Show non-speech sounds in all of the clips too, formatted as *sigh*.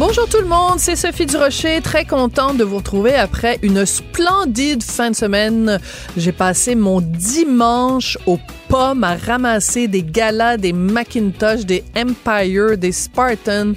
Bonjour tout le monde, c'est Sophie Durocher, très contente de vous retrouver après une splendide fin de semaine. J'ai passé mon dimanche aux pommes à ramasser des galas, des Macintosh, des Empire, des Spartan.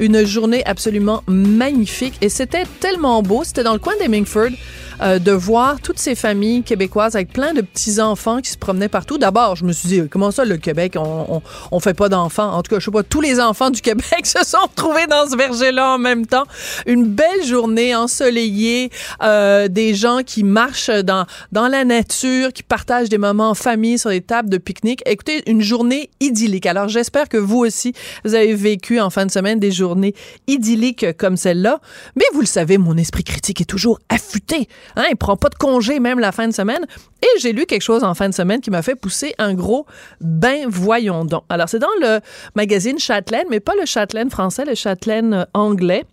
Une journée absolument magnifique et c'était tellement beau. C'était dans le coin d'Hemingford. Euh, de voir toutes ces familles québécoises avec plein de petits-enfants qui se promenaient partout. D'abord, je me suis dit, comment ça, le Québec, on, on, on fait pas d'enfants? En tout cas, je sais pas, tous les enfants du Québec *laughs* se sont retrouvés dans ce verger-là en même temps. Une belle journée ensoleillée, euh, des gens qui marchent dans, dans la nature, qui partagent des moments en famille sur des tables de pique-nique. Écoutez, une journée idyllique. Alors, j'espère que vous aussi, vous avez vécu en fin de semaine des journées idylliques comme celle-là. Mais vous le savez, mon esprit critique est toujours affûté. Hein, il prend pas de congé même la fin de semaine. Et j'ai lu quelque chose en fin de semaine qui m'a fait pousser un gros ben voyons donc. Alors c'est dans le magazine Châtelaine, mais pas le Châtelaine français, le Châtelaine anglais.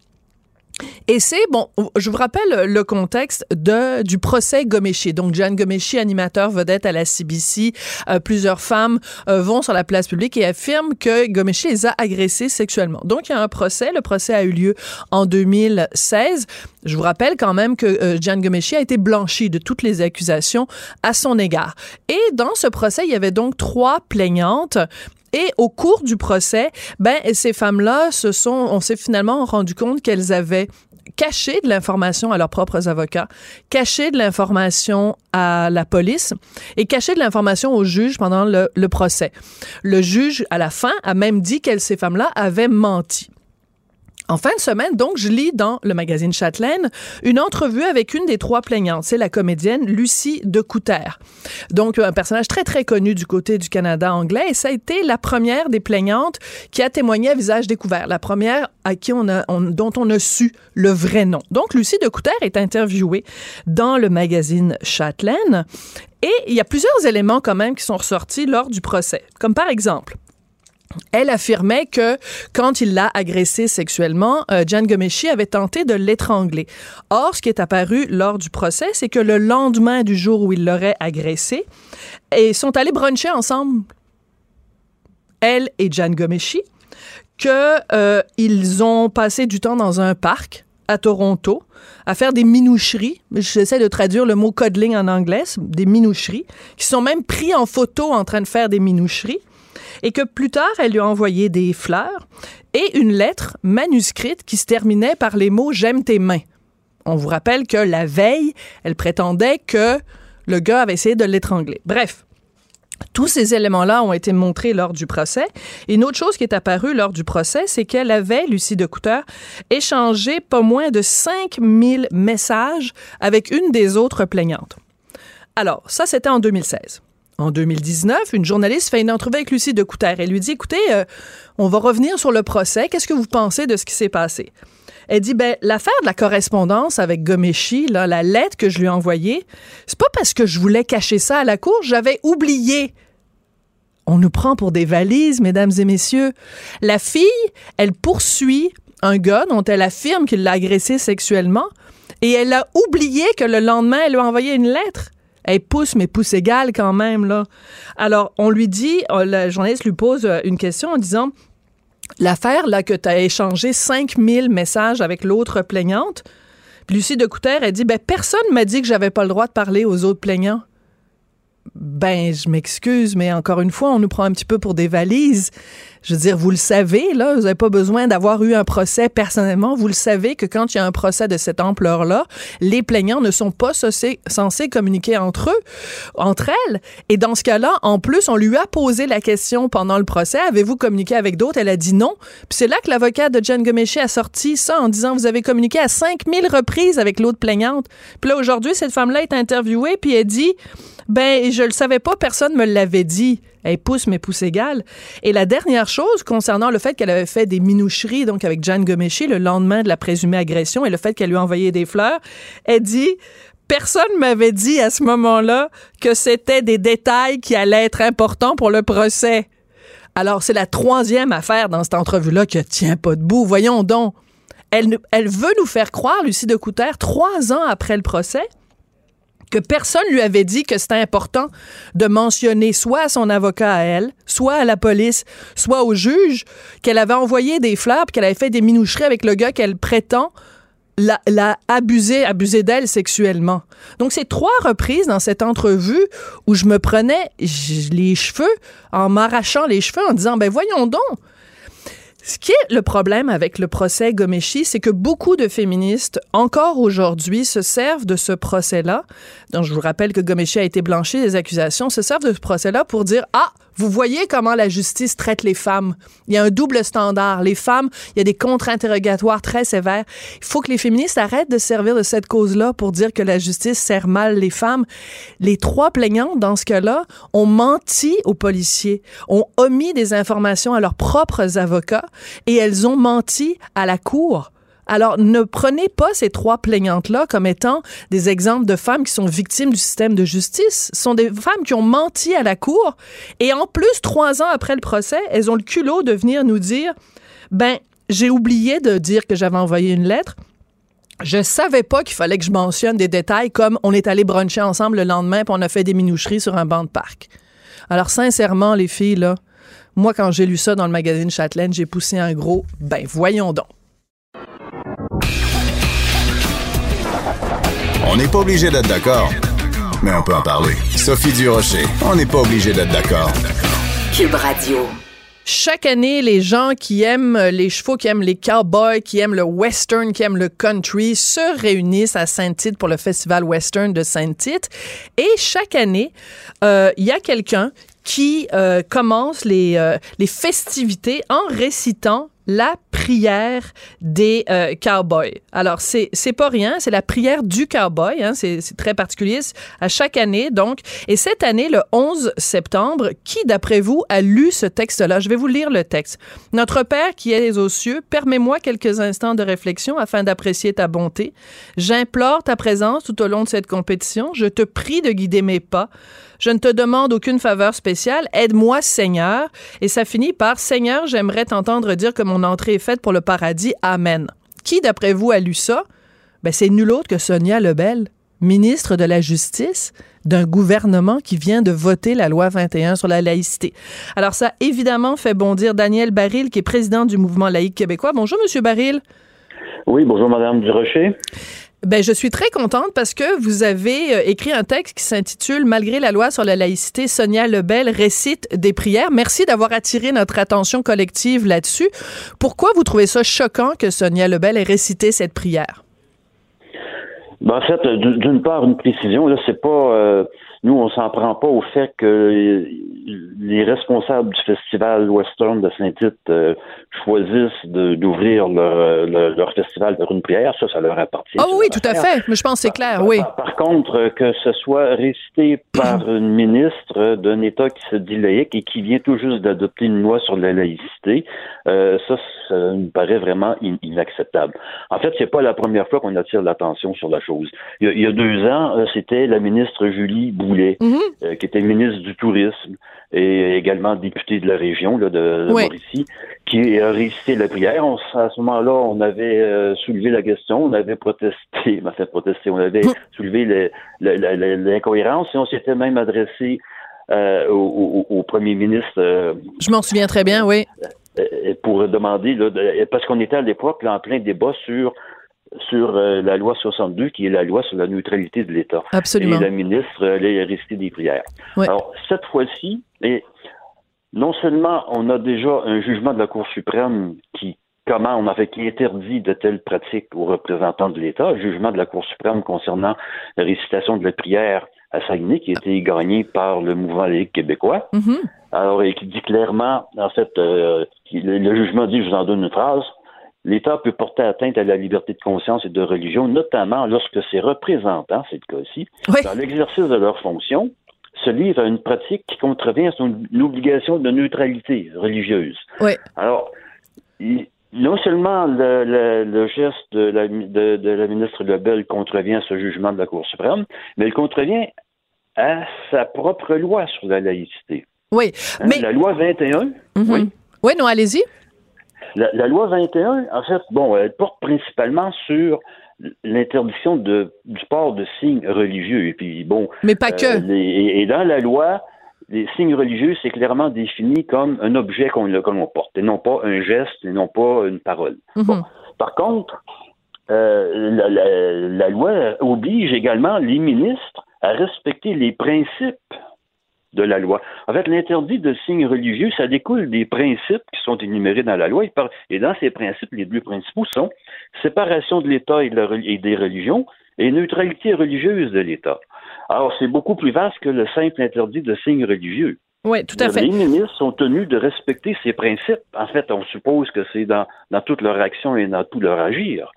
Et c'est, bon, je vous rappelle le contexte de, du procès Gomeshi. Donc, Jeanne Gomeshi, animateur vedette à la CBC, euh, plusieurs femmes euh, vont sur la place publique et affirment que Gomeshi les a agressées sexuellement. Donc, il y a un procès. Le procès a eu lieu en 2016. Je vous rappelle quand même que euh, Jeanne a été blanchie de toutes les accusations à son égard. Et dans ce procès, il y avait donc trois plaignantes et au cours du procès, ben ces femmes-là se sont, on s'est finalement rendu compte qu'elles avaient caché de l'information à leurs propres avocats, caché de l'information à la police et caché de l'information au juge pendant le, le procès. Le juge, à la fin, a même dit qu'elles, ces femmes-là, avaient menti. En fin de semaine, donc, je lis dans le magazine Châtelaine une entrevue avec une des trois plaignantes. C'est la comédienne Lucie de Couter. Donc, un personnage très, très connu du côté du Canada anglais. Et ça a été la première des plaignantes qui a témoigné à visage découvert. La première à qui on a, on, dont on a su le vrai nom. Donc, Lucie de Couter est interviewée dans le magazine Châtelaine. Et il y a plusieurs éléments quand même qui sont ressortis lors du procès. Comme par exemple, elle affirmait que quand il l'a agressée sexuellement, euh, Jan Gomeshi avait tenté de l'étrangler. Or, ce qui est apparu lors du procès, c'est que le lendemain du jour où il l'aurait agressée, ils sont allés bruncher ensemble, elle et Jan Gomeshi, que euh, ont passé du temps dans un parc à Toronto à faire des minoucheries. J'essaie de traduire le mot cuddling en anglais, des minoucheries, qui sont même pris en photo en train de faire des minoucheries et que plus tard, elle lui a envoyé des fleurs et une lettre manuscrite qui se terminait par les mots J'aime tes mains. On vous rappelle que la veille, elle prétendait que le gars avait essayé de l'étrangler. Bref. Tous ces éléments-là ont été montrés lors du procès. Et une autre chose qui est apparue lors du procès, c'est qu'elle avait, Lucie de Couter, échangé pas moins de 5000 messages avec une des autres plaignantes. Alors, ça, c'était en 2016. En 2019, une journaliste fait une entrevue avec Lucie de. Elle lui dit, écoutez, euh, on va revenir sur le procès. Qu'est-ce que vous pensez de ce qui s'est passé? Elle dit, ben, l'affaire de la correspondance avec Gomeshi, là, la lettre que je lui ai envoyée, c'est pas parce que je voulais cacher ça à la cour, j'avais oublié. On nous prend pour des valises, mesdames et messieurs. La fille, elle poursuit un gars dont elle affirme qu'il l'a agressé sexuellement et elle a oublié que le lendemain, elle lui a envoyé une lettre. Elle pousse, mais pousse égale quand même. Alors, on lui dit, euh, la journaliste lui pose euh, une question en disant, l'affaire, là, que tu as échangé 5000 messages avec l'autre plaignante, puis Lucie de Couter, elle dit, ben, personne m'a dit que j'avais pas le droit de parler aux autres plaignants. Ben, je m'excuse, mais encore une fois, on nous prend un petit peu pour des valises. Je veux dire, vous le savez, là, vous n'avez pas besoin d'avoir eu un procès personnellement. Vous le savez que quand il y a un procès de cette ampleur-là, les plaignants ne sont pas censés, communiquer entre eux, entre elles. Et dans ce cas-là, en plus, on lui a posé la question pendant le procès, avez-vous communiqué avec d'autres? Elle a dit non. Puis c'est là que l'avocat de John Gomeshi a sorti ça en disant, vous avez communiqué à 5000 reprises avec l'autre plaignante. Puis là, aujourd'hui, cette femme-là est interviewée, puis elle dit, ben, je le savais pas, personne me l'avait dit. Elle pousse, mais pousse égale. Et la dernière chose concernant le fait qu'elle avait fait des minoucheries, donc avec Jan Gomeshi, le lendemain de la présumée agression, et le fait qu'elle lui a envoyé des fleurs, elle dit, personne m'avait dit à ce moment-là que c'était des détails qui allaient être importants pour le procès. Alors, c'est la troisième affaire dans cette entrevue-là qui tient pas debout. Voyons donc. Elle, elle veut nous faire croire, Lucie de Couter, trois ans après le procès, que personne lui avait dit que c'était important de mentionner soit à son avocat à elle, soit à la police, soit au juge, qu'elle avait envoyé des fleurs, qu'elle avait fait des minoucheries avec le gars qu'elle prétend l'a, abusé, abusé d'elle sexuellement. Donc, c'est trois reprises dans cette entrevue où je me prenais les cheveux en m'arrachant les cheveux en disant, ben voyons donc, ce qui est le problème avec le procès Gomeshi, c'est que beaucoup de féministes, encore aujourd'hui, se servent de ce procès-là. Donc, je vous rappelle que Gomeshi a été blanchi des accusations, se servent de ce procès-là pour dire, ah, vous voyez comment la justice traite les femmes. Il y a un double standard. Les femmes, il y a des contre-interrogatoires très sévères. Il faut que les féministes arrêtent de servir de cette cause-là pour dire que la justice sert mal les femmes. Les trois plaignantes, dans ce cas-là, ont menti aux policiers, ont omis des informations à leurs propres avocats et elles ont menti à la cour. Alors, ne prenez pas ces trois plaignantes-là comme étant des exemples de femmes qui sont victimes du système de justice. Ce sont des femmes qui ont menti à la cour et en plus, trois ans après le procès, elles ont le culot de venir nous dire, ben, j'ai oublié de dire que j'avais envoyé une lettre. Je savais pas qu'il fallait que je mentionne des détails comme on est allé bruncher ensemble le lendemain puis on a fait des minoucheries sur un banc de parc. Alors, sincèrement, les filles, là, moi, quand j'ai lu ça dans le magazine Châtelaine, j'ai poussé un gros, ben, voyons donc. On n'est pas obligé d'être d'accord, mais on peut en parler. Sophie Durocher, on n'est pas obligé d'être d'accord. Cube Radio. Chaque année, les gens qui aiment les chevaux, qui aiment les cowboys, qui aiment le western, qui aiment le country, se réunissent à Saint-Tite pour le festival western de Saint-Tite. Et chaque année, euh, il y a quelqu'un qui euh, commence les, euh, les festivités en récitant la prière des euh, cowboys. Alors, c'est, c'est pas rien, c'est la prière du cowboy, hein, c'est, c'est très particulier, à chaque année, donc. Et cette année, le 11 septembre, qui, d'après vous, a lu ce texte-là? Je vais vous lire le texte. Notre Père qui es aux cieux, permets-moi quelques instants de réflexion afin d'apprécier ta bonté. J'implore ta présence tout au long de cette compétition. Je te prie de guider mes pas. Je ne te demande aucune faveur spéciale. Aide-moi, Seigneur. Et ça finit par Seigneur, j'aimerais t'entendre dire que mon entrée est faite pour le paradis. Amen. Qui, d'après vous, a lu ça? Ben, c'est nul autre que Sonia Lebel, ministre de la Justice d'un gouvernement qui vient de voter la loi 21 sur la laïcité. Alors, ça évidemment fait bondir Daniel Baril, qui est président du mouvement laïque québécois. Bonjour, Monsieur Baril. Oui, bonjour, Madame Durocher. Ben, je suis très contente parce que vous avez euh, écrit un texte qui s'intitule Malgré la loi sur la laïcité, Sonia Lebel récite des prières. Merci d'avoir attiré notre attention collective là-dessus. Pourquoi vous trouvez ça choquant que Sonia Lebel ait récité cette prière? Ben, en fait, d'une part, une précision, là, c'est pas. Euh, nous, on s'en prend pas au fait que les responsables du festival western de Saint-Tite euh, choisissent d'ouvrir leur, leur, festival par une prière, ça, ça leur appartient. Ah oui, tout à fait. Mais je pense que c'est clair, oui. Par, contre, que ce soit récité par *clears throat* une ministre d'un État qui se dit laïque et qui vient tout juste d'adopter une loi sur la laïcité, euh, ça, ça me paraît vraiment inacceptable. En fait, c'est pas la première fois qu'on attire l'attention sur la chose. Il y a, deux ans, euh, c'était la ministre Julie Boulet, mm-hmm. qui était ministre du Tourisme, et également député de la région là, de, Mauricie, qui a récité la prière. à ce moment-là, on avait euh, soulevé la question, on avait protesté, m'a fait protester, on avait soulevé l'incohérence et on s'était même adressé euh, au, premier ministre. Euh, Je m'en souviens très bien, oui. Pour demander, là, parce qu'on était à l'époque en plein débat sur sur la loi 62, qui est la loi sur la neutralité de l'État. Absolument. Et la ministre allait réciter des prières. Alors, cette fois-ci, non seulement on a déjà un jugement de la Cour suprême qui comment on avait qui interdit de telles pratiques aux représentants de l'État, un jugement de la Cour suprême concernant la récitation de la prière à Saguenay qui a été gagné par le mouvement laïque québécois. Mhm. Alors, et qui dit clairement, en fait, euh, le, le jugement dit, je vous en donne une phrase, l'État peut porter atteinte à la liberté de conscience et de religion, notamment lorsque ses représentants, c'est le cas-ci, Oui. dans l'exercice de leurs fonctions, se livrent à une pratique qui contrevient à son obligation de neutralité religieuse. Oui. Alors, non seulement le, le- le geste de la, de, de la ministre Lebel contrevient à ce jugement de la Cour suprême, mais il contrevient à sa propre loi sur la laïcité. Oui. Hein, Mais. La loi 21, Mhm. oui. Oui, non, allez-y. La, la loi 21, en fait, bon, elle porte principalement sur l'interdiction de, du port de signes religieux. Et puis, bon, Mais pas euh, que. les- et, dans la loi, les signes religieux, c'est clairement défini comme un objet qu'on l'on porte, et non pas un geste, et non pas une parole. Mhm. Par contre, euh, la, la- la loi oblige également les ministres à respecter les principes de la loi. En fait, l'interdit de signes religieux, ça découle des principes qui sont énumérés dans la loi. Et dans ces principes, les deux principaux sont séparation de l'État et, de la re- et des religions et neutralité religieuse de l'État. Alors, c'est beaucoup plus vaste que le simple interdit de signes religieux. Oui, tout à fait. Les ministres sont tenus de respecter ces principes. En fait, on suppose que c'est dans, dans toute leur action et dans tout leur agir.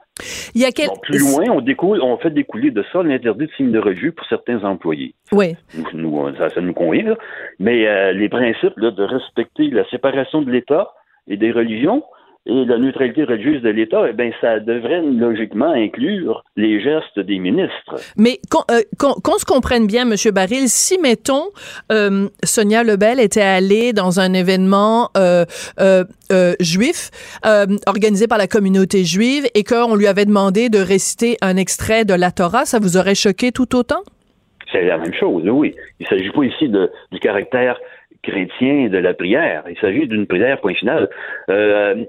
Il y a quel... Bon, plus loin, on, découle, on fait découler de ça l'interdit de signes de religieux pour certains employés. Oui. Nous, ça, ça nous convient. là. Mais euh, les principes là, de respecter la séparation de l'État et des religions et la neutralité religieuse de l'État, eh bien, ça devrait logiquement inclure les gestes des ministres. Mais qu'on euh, se comprenne bien, Monsieur Baril, si, mettons, euh, Sonia Lebel était allée dans un événement euh, juif organisé par la communauté juive et qu'on lui avait demandé de réciter un extrait de la Torah, ça vous aurait choqué tout autant? C'est la même chose, oui. Il ne s'agit pas ici de, du caractère chrétien de la prière. Il s'agit d'une prière, point final. Euh,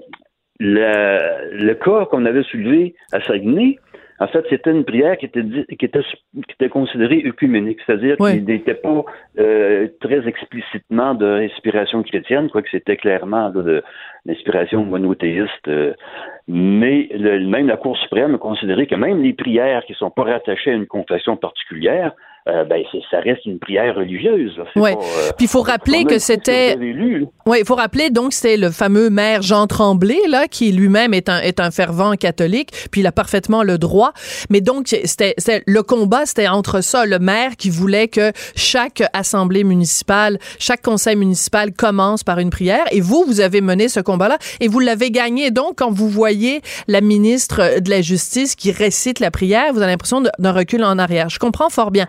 le, le cas qu'on avait soulevé à Saguenay, en fait, c'était une prière qui était, dit- qui était, qui était considérée œcuménique, c'est-à-dire Oui. qu'il n'était pas euh, très explicitement d'inspiration chrétienne, quoique c'était clairement là, de l'inspiration monothéiste. euh, mais le- même la Cour suprême a considéré que même les prières qui sont pas rattachées à une confession particulière, euh, ben c'est- ça reste une prière religieuse. là. C'est Ouais. pas, euh, Puis il faut rappeler que c'était là. Oui, il faut rappeler donc c'était le fameux maire Jean Tremblay là qui lui-même est un est un fervent catholique, puis il a parfaitement le droit. Mais donc c'était c'était- le combat c'était entre ça, le maire qui voulait que chaque assemblée municipale, chaque conseil municipal commence par une prière et vous vous avez mené ce combat-là et vous l'avez gagné. Donc quand vous voyez la ministre de la Justice qui récite la prière, vous avez l'impression d'un recul en arrière. Je comprends fort bien.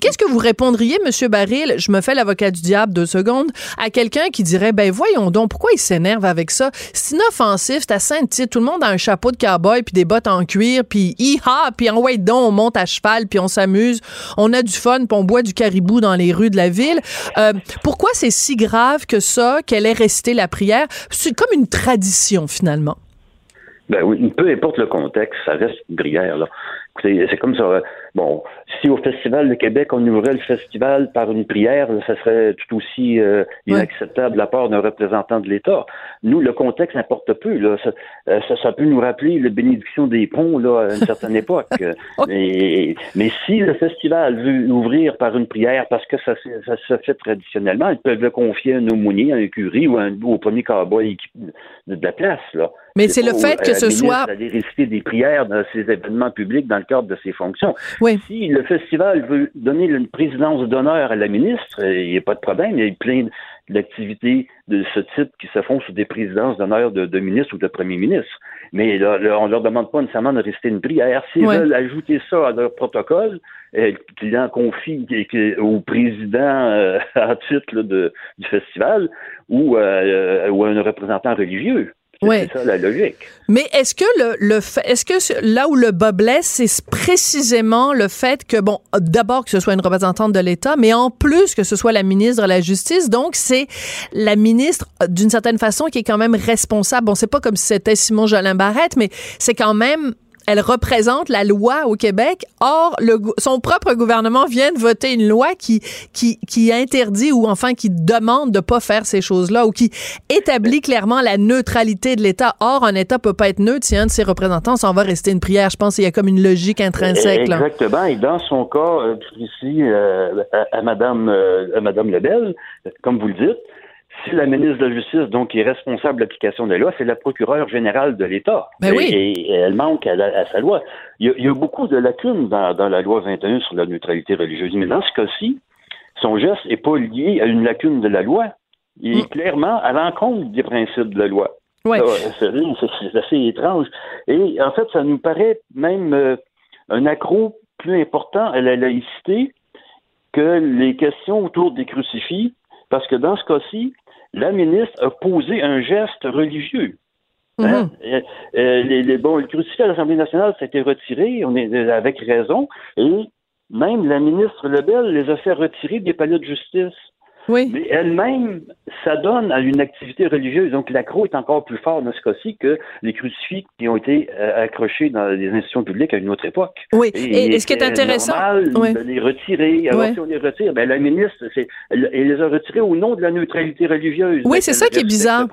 Qu'est-ce que vous répondriez, Monsieur Baril, je me fais l'avocat du diable deux secondes, à quelqu'un qui dirait, ben voyons donc, pourquoi il s'énerve avec ça? C'est inoffensif, c'est à Saint-Tite, tout le monde a un chapeau de cowboy, puis des bottes en cuir, puis hi-ha, puis en white donc, on monte à cheval, puis on s'amuse, on a du fun, puis on boit du caribou dans les rues de la ville. Euh, pourquoi c'est si grave que ça, qu'elle ait resté la prière? C'est comme une tradition, finalement. Ben oui, peu importe le contexte, ça reste une prière. Là. C'est, comme ça. euh, Bon, si au Festival de Québec, on ouvrait le festival par une prière, ça serait tout aussi euh, inacceptable de la part d'un représentant de l'État. Nous, le contexte importe peu. Là. Ça, euh, ça, ça peut nous rappeler la bénédiction des ponts là, à une certaine *laughs* époque. Euh, mais, mais si le festival veut ouvrir par une prière parce que ça, se- ça se fait traditionnellement, ils peuvent le confier à un aumônier, à un curé ou, un, ou au premier cowboy de, la place. Là. Mais c'est le fait au- que à ce soit- d'aller réciter des prières dans ces événements publics dans le cadre de ses fonctions. Oui. Si le festival veut donner une présidence d'honneur à la ministre, euh, il n'y a pas de problème. Il y a plein d'activités de ce type qui se font sous des présidences d'honneur de, de ministres ou de premiers ministres. Mais là, là, on leur demande pas nécessairement de réciter une prière. S'ils Ouais. veulent ajouter ça à leur protocole, euh, qu'ils en confient au président euh, *laughs* en titre là, de, du festival ou, euh, ou à un représentant religieux. Ouais. c'est ça la logique. Mais est-ce que le, le est-ce que là où le bas blesse, c'est précisément le fait que bon, d'abord que ce soit une représentante de l'État, mais en plus que ce soit la ministre de la Justice, donc c'est la ministre euh, d'une certaine façon qui est quand même responsable. Bon, c'est pas comme si c'était Simon Jolin Barrette, mais c'est quand même elle représente la loi au Québec. Or, le, son propre gouvernement vient de voter une loi qui, qui, qui interdit ou enfin qui demande de pas faire ces choses-là ou qui établit clairement la neutralité de l'État. Or, un État peut pas être neutre si un de ses représentants s'en va rester une prière. Je pense qu'il y a comme une logique intrinsèque. Exactement. Et dans son cas, euh, ici, euh, à, Madame, euh, à Madame Lebel, comme vous le dites, la ministre de la Justice, donc, est responsable de l'application des lois, c'est la procureure générale de l'État. Ben oui. et, elle manque à, sa loi. Il y, a, beaucoup de lacunes dans, dans, la loi 21 sur la neutralité religieuse. Mais dans ce cas-ci, son geste n'est pas lié à une lacune de la loi. Il est mm. clairement à l'encontre des principes de la loi. Ouais. C'est assez étrange. Et en fait, ça nous paraît même euh, un accroc plus important à la laïcité que les questions autour des crucifix, parce que dans ce cas-ci, la ministre a posé un geste religieux. Hein? Mm-hmm. Euh, euh, les, bon, le crucifix à l'Assemblée nationale, ça a été retiré, on est avec raison, et même la ministre Lebel les a fait retirer des palais de justice. Oui. Mais elle-même s'adonne à une activité religieuse. Donc, l'accro est encore plus fort dans ce cas-ci que les crucifix qui ont été euh, accrochés dans les institutions publiques à une autre époque. Oui. Et, ce qui est intéressant? normal de les retirer. Alors, si on les retire, ben, la ministre, elle, les a retirés au nom de la neutralité religieuse. Oui, c'est ça qui est bizarre.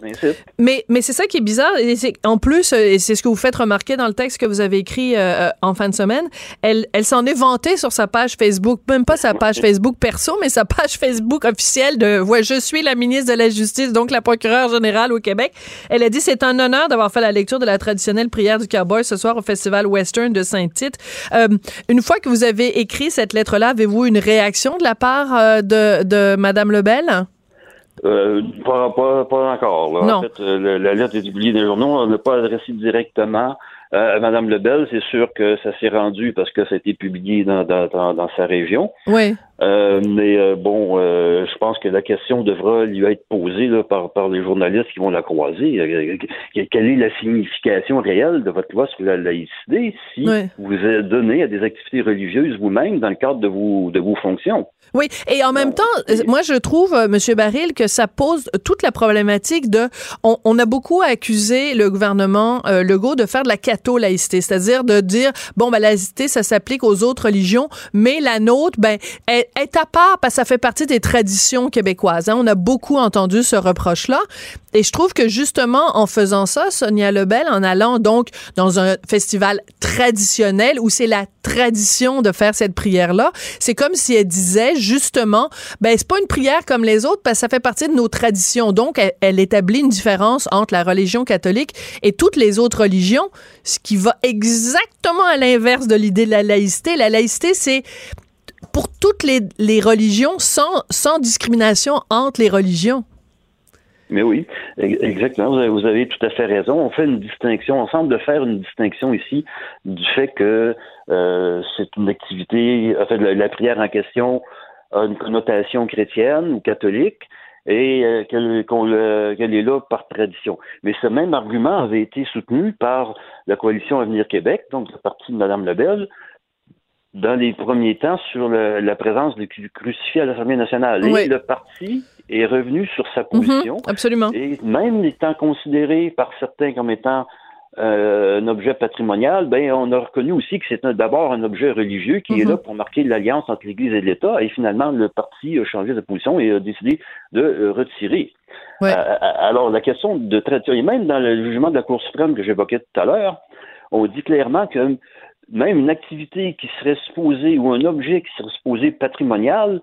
Mais, mais c'est ça qui est bizarre. Et en plus, euh, et c'est ce que vous faites remarquer dans le texte que vous avez écrit euh, en fin de semaine, elle, elle s'en est vantée sur sa page Facebook. Même pas sa page *laughs* Facebook perso, mais sa page Facebook officielle de ouais, je suis la ministre de la Justice, donc la procureure générale au Québec. Elle a dit c'est un honneur d'avoir fait la lecture de la traditionnelle prière du cowboy ce soir au Festival Western de Saint-Tite. Euh, une fois que vous avez écrit cette lettre-là, avez-vous une réaction de la part euh, de, de Madame Lebel? Euh, pas, pas, pas, encore. Là. Non. En fait, la, lettre est publiée dans les journaux. On n'a pas adressé directement euh, Madame Lebel, c'est sûr que ça s'est rendu parce que ça a été publié dans, dans, dans, sa région. Oui. Euh, mais euh, bon, euh, je pense que la question devra lui être posée là, par, par les journalistes qui vont la croiser. quelle est la signification réelle de votre loi sur la laïcité si vous êtes donné à des activités religieuses vous-même dans le cadre de vos, de vos fonctions? Oui, et en même temps, moi je trouve, Monsieur Baril, que ça pose toute la problématique de. On, on a beaucoup accusé le gouvernement Legault de faire de la catho-laïcité, c'est-à-dire de dire bon, ben, la laïcité, ça s'applique aux autres religions, mais la nôtre, ben, elle, est à part parce que ça fait partie des traditions québécoises. Hein. On a beaucoup entendu ce reproche-là. Et je trouve que justement, en faisant ça, Sonia Lebel, en allant donc dans un festival traditionnel où c'est la tradition de faire cette prière-là, c'est comme si elle disait justement, ben c'est pas une prière comme les autres parce que ça fait partie de nos traditions. Donc, elle, elle établit une différence entre la religion catholique et toutes les autres religions, ce qui va exactement à l'inverse de l'idée de la laïcité. La laïcité, c'est pour toutes les, religions sans, discrimination entre les religions. Mais oui, exactement. Vous avez, tout à fait raison. On fait une distinction. On semble faire une distinction ici du fait que euh, c'est une activité. En fait, la, prière en question a une connotation chrétienne ou catholique et euh, qu'elle est là par tradition. Mais ce même argument avait été soutenu par la coalition Avenir Québec, donc le parti de Mme Lebel, dans les premiers temps sur la présence du crucifix à l'Assemblée nationale. Et le parti est revenu sur sa position. Mhm, absolument. Et même étant considéré par certains comme étant euh, un objet patrimonial, ben on a reconnu aussi que c'est d'abord un objet religieux qui est mhm. là pour marquer l'alliance entre l'Église et l'État. Et finalement, le parti a changé de position et a décidé de euh, retirer. Ouais. Euh, alors, la question de tradition, et même dans le jugement de la Cour suprême que j'évoquais tout à l'heure, on dit clairement que même une activité qui serait supposée ou un objet qui serait supposé patrimonial,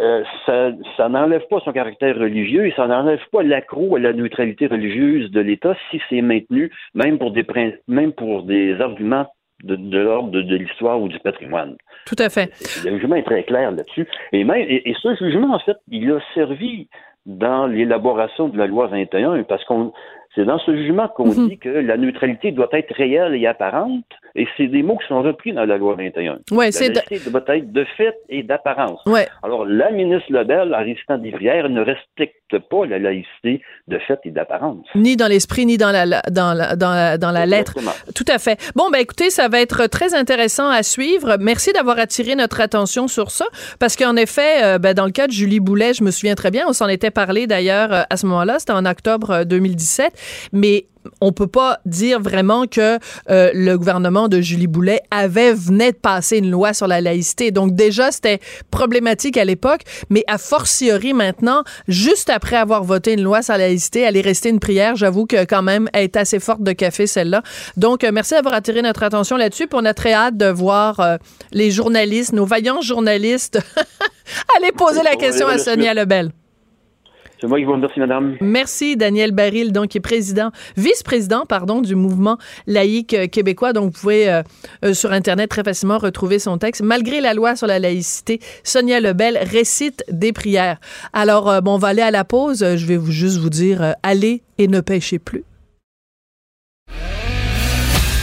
euh, ça, ça n'enlève pas son caractère religieux et ça n'enlève pas l'accro à la neutralité religieuse de l'État si c'est maintenu, même pour des même pour des arguments de, l'ordre de, l'histoire ou du patrimoine. Tout à fait. Le jugement est très clair là-dessus. Et même et ce jugement, en fait, il a servi dans l'élaboration de la loi 21 parce qu'on c'est dans ce jugement qu'on mhm. dit que la neutralité doit être réelle et apparente, et c'est des mots qui sont repris dans la loi 21. Ouais, la neutralité doit être de fait et d'apparence. Ouais. Alors, la ministre Lebel, en récitant des prières, ne respecte pas la laïcité de fait et d'apparence. Ni dans l'esprit, ni dans la, dans la, dans la, dans la lettre. Tout à fait. Bon, ben écoutez, ça va être très intéressant à suivre. Merci d'avoir attiré notre attention sur ça, parce qu'en effet, euh, ben, dans le cas de Julie Boulet, je me souviens très bien, on s'en était parlé d'ailleurs euh, à ce moment-là, c'était en octobre 2017, euh, mais on peut pas dire vraiment que euh, le gouvernement de Julie Boulet avait venait de passer une loi sur la laïcité. Donc déjà c'était problématique à l'époque, mais a fortiori maintenant, juste après avoir voté une loi sur la laïcité, elle est restée une prière. J'avoue que quand même elle est assez forte de café celle-là. Donc euh, merci d'avoir attiré notre attention là-dessus. Puis on a très hâte de voir euh, les journalistes, nos vaillants journalistes, *laughs* aller poser la question à Sonia Lebel. C'est moi qui vous remercie, madame. Merci, Daniel Baril, donc, qui est président, vice-président, pardon, du mouvement laïque euh, québécois. Donc, vous pouvez, euh, euh, sur Internet, très facilement retrouver son texte. Malgré la loi sur la laïcité, Sonia Lebel récite des prières. Alors, bon, on va aller à la pause. Je vais vous, juste vous dire, allez et ne pêchez plus.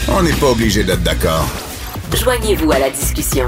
On n'est pas obligé d'être d'accord. Joignez-vous à la discussion.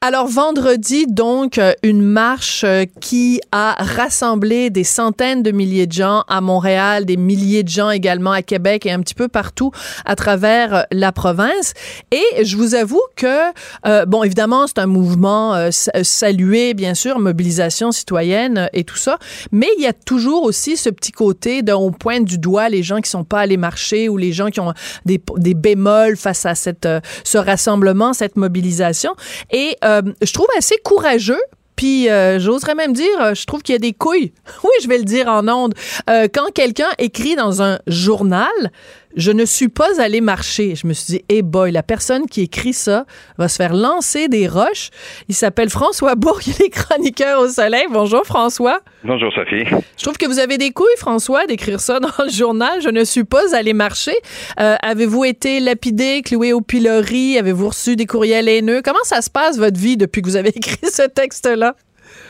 Alors vendredi, donc, euh, une marche euh, qui a rassemblé des centaines de milliers de gens à Montréal, des milliers de gens également à Québec et un petit peu partout à travers euh, la province. Et je vous avoue que, bon, évidemment, c'est un mouvement salué, bien sûr, mobilisation citoyenne et tout ça, mais il y a toujours aussi ce petit côté de on pointe du doigt les gens qui sont pas allés marcher ou les gens qui ont des, bémols face à cette, ce rassemblement, cette mobilisation. Et je trouve assez courageux puis euh, j'oserais même dire, euh, je trouve qu'il y a des couilles. *laughs* Oui, je vais le dire en ondes. quand quelqu'un écrit dans un journal, je ne suis pas allé marcher. Je me suis dit, hey boy, la personne qui écrit ça va se faire lancer des roches. Il s'appelle François Bourg, *laughs* il est chroniqueur au soleil. Bonjour François. Bonjour Sophie. Je trouve que vous avez des couilles, François, d'écrire ça *laughs* dans le journal. Je ne suis pas allé marcher. Euh, avez-vous été lapidé, cloué au pilori? Avez-vous reçu des courriels haineux? Comment ça se passe, votre vie, depuis que vous avez *laughs* écrit ce texte-là?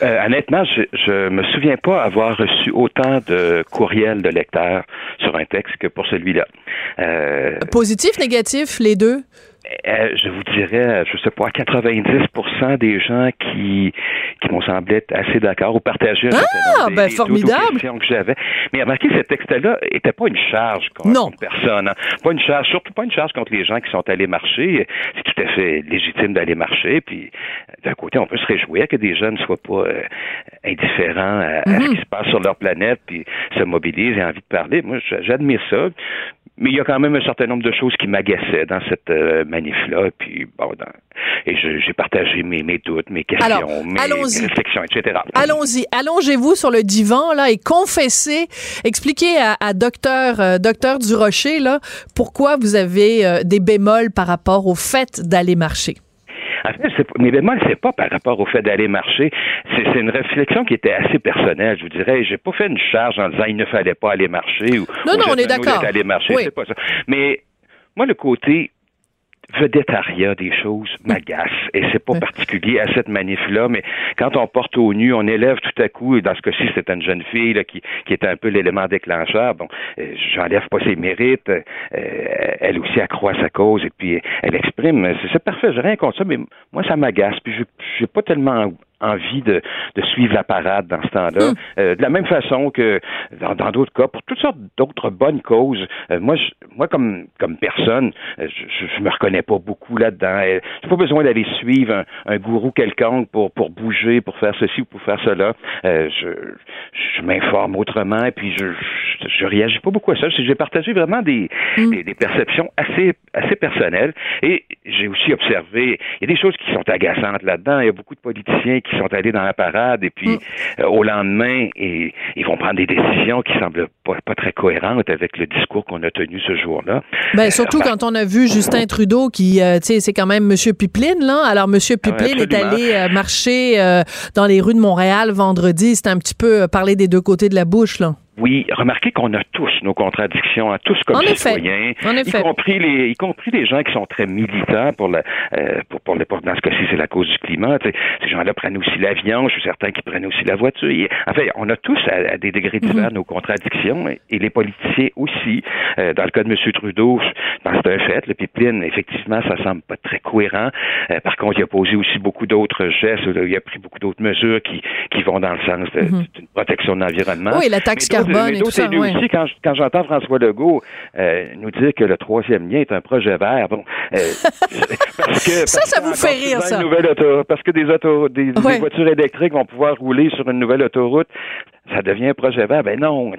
Euh, honnêtement, je, je me souviens pas avoir reçu autant de courriels de lecteurs sur un texte que pour celui-là. Euh, Positif, négatif, les deux? Euh, je vous dirais, je sais pas, 90% des gens qui qui m'ont semblé être assez d'accord ou partager ah, ben, des, formidable. que j'avais. Mais remarquez, ce texte-là était pas une charge contre personne. Hein. Pas une charge, surtout pas une charge contre les gens qui sont allés marcher. C'est tout à fait légitime d'aller marcher. Puis d'un côté, on peut se réjouir que des jeunes ne soient pas euh, indifférents à, ce mhm. qui se passe sur leur planète, puis se mobilisent et envie de parler. Moi, j'admire ça. Mais il y a quand même un certain nombre de choses qui m'agaçaient dans cette euh, manif-là. Puis, bon, et j'ai partagé mes, mes, doutes, mes questions, mes, réflexions, etc. Allons-y. Allongez-vous sur le divan, là, et confessez, expliquez à, docteur, euh, docteur Durocher, là, pourquoi vous avez euh, des bémols par rapport au fait d'aller marcher. En fait, mes bémols, c'est pas par rapport au fait d'aller marcher. C'est une réflexion qui était assez personnelle. Je vous dirais, j'ai pas fait une charge en disant il ne fallait pas aller marcher ou. Non, non, on est d'accord. Aller marcher, c'est pas ça. Mais moi, le côté vedettariat des choses *laughs* m'agace. Et c'est pas particulier à cette manif-là, mais quand on porte au nu, on élève tout à coup, et dans ce cas-ci, c'était une jeune fille là, qui, qui était un peu l'élément déclencheur. Bon, euh, j'enlève pas ses mérites. Euh, elle aussi accroît sa cause et puis elle exprime. C'est parfait, j'ai rien contre ça, mais moi, ça m'agace. Puis je j'ai pas tellement envie de, de, suivre la parade dans ce temps-là. Hmm. Euh, de la même façon que dans d'autres cas, pour toutes sortes d'autres bonnes causes, euh, moi, je, moi comme comme personne, euh, je, je me reconnais pas beaucoup là-dedans. J'ai pas besoin d'aller suivre un, un, gourou quelconque pour pour bouger, pour faire ceci ou pour faire cela. je je m'informe autrement et puis je, je, réagis pas beaucoup à ça. J'ai partagé vraiment des, hmm. des, des perceptions assez assez personnelles et j'ai aussi observé il y a des choses qui sont agaçantes là-dedans. Il y a beaucoup de politiciens qui sont allés dans la parade et puis mm. euh, au lendemain, et, ils vont prendre des décisions qui semblent pas, pas très cohérentes avec le discours qu'on a tenu ce jour-là. Ben, euh, surtout quand on a vu Justin Trudeau qui, euh, tu sais, c'est quand même Monsieur Pipeline, là. Alors, Monsieur ah Pipeline est allé marcher dans les rues de Montréal vendredi. C'était un petit peu parler des deux côtés de la bouche, là. Oui, remarquez qu'on a tous nos contradictions, hein, tous comme citoyens, y compris les, y compris les gens qui sont très militants pour le, euh, pour, pour, le, pour dans ce cas-ci, c'est la cause du climat. ces gens-là prennent aussi l'avion, je suis certain qu'ils prennent aussi la voiture. en fait, on a tous à, des degrés divers mhm. nos contradictions et, les politiciens aussi. Euh, dans le cas de M. Trudeau, c'est un fait. Le pipeline, effectivement, ça semble pas très cohérent. Euh, par contre, il a posé aussi beaucoup d'autres gestes, il a pris beaucoup d'autres mesures qui, qui vont dans le sens mhm. d'une protection de l'environnement. Oui, la taxe carbone carbone et tout ça. aussi, quand, quand j'entends François Legault euh, nous dire que le troisième lien est un projet vert, bon, euh, *laughs* parce que, ça, ça vous fait rire, ça. parce que des, auto, des, des voitures électriques vont pouvoir rouler sur une nouvelle autoroute ça devient un projet vert. Ben non.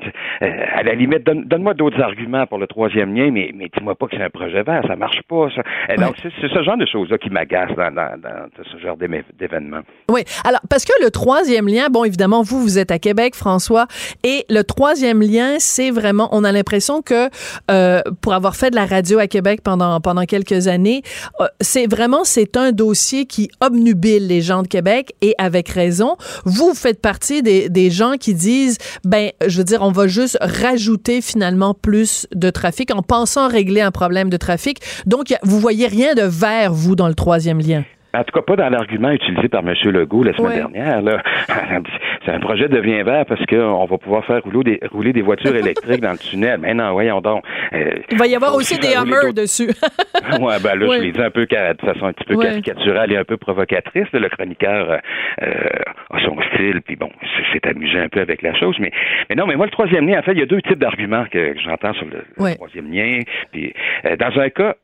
Euh, à la limite, donne, moi d'autres arguments pour le troisième lien, mais, mais dis-moi pas que c'est un projet vert. Ça marche pas. Ça. Donc, c'est, ce genre de choses-là qui m'agacent dans, dans, dans, ce genre d'événements. Oui. Alors, parce que le troisième lien, bon, évidemment, vous, vous êtes à Québec, François, et le troisième lien, c'est vraiment, on a l'impression que euh, pour avoir fait de la radio à Québec pendant, pendant quelques années, euh, c'est vraiment, c'est un dossier qui obnubile les gens de Québec, et avec raison. Vous faites partie des, des gens qui disent, ben, je veux dire, on va juste rajouter finalement plus de trafic en pensant régler un problème de trafic. Donc, vous voyez rien de vert, vous, dans le troisième lien. En tout cas, pas dans l'argument utilisé par M. Legault la semaine dernière. Là. *laughs* C'est un projet de devient vert parce qu'on va pouvoir faire rouler des, rouler des voitures *laughs* électriques dans le tunnel. Mais non, voyons donc. Euh, Il va y avoir aussi des Hummers dessus. *laughs* ouais, ben là, je l'ai dit un peu de façon un petit peu caricaturale et un peu provocatrice. Le chroniqueur euh, euh, a son style, puis bon, c'est amusé un peu avec la chose. Mais, mais non, mais moi, le troisième lien, en fait, il y a deux types d'arguments que, j'entends sur le, troisième lien. Puis, dans un cas,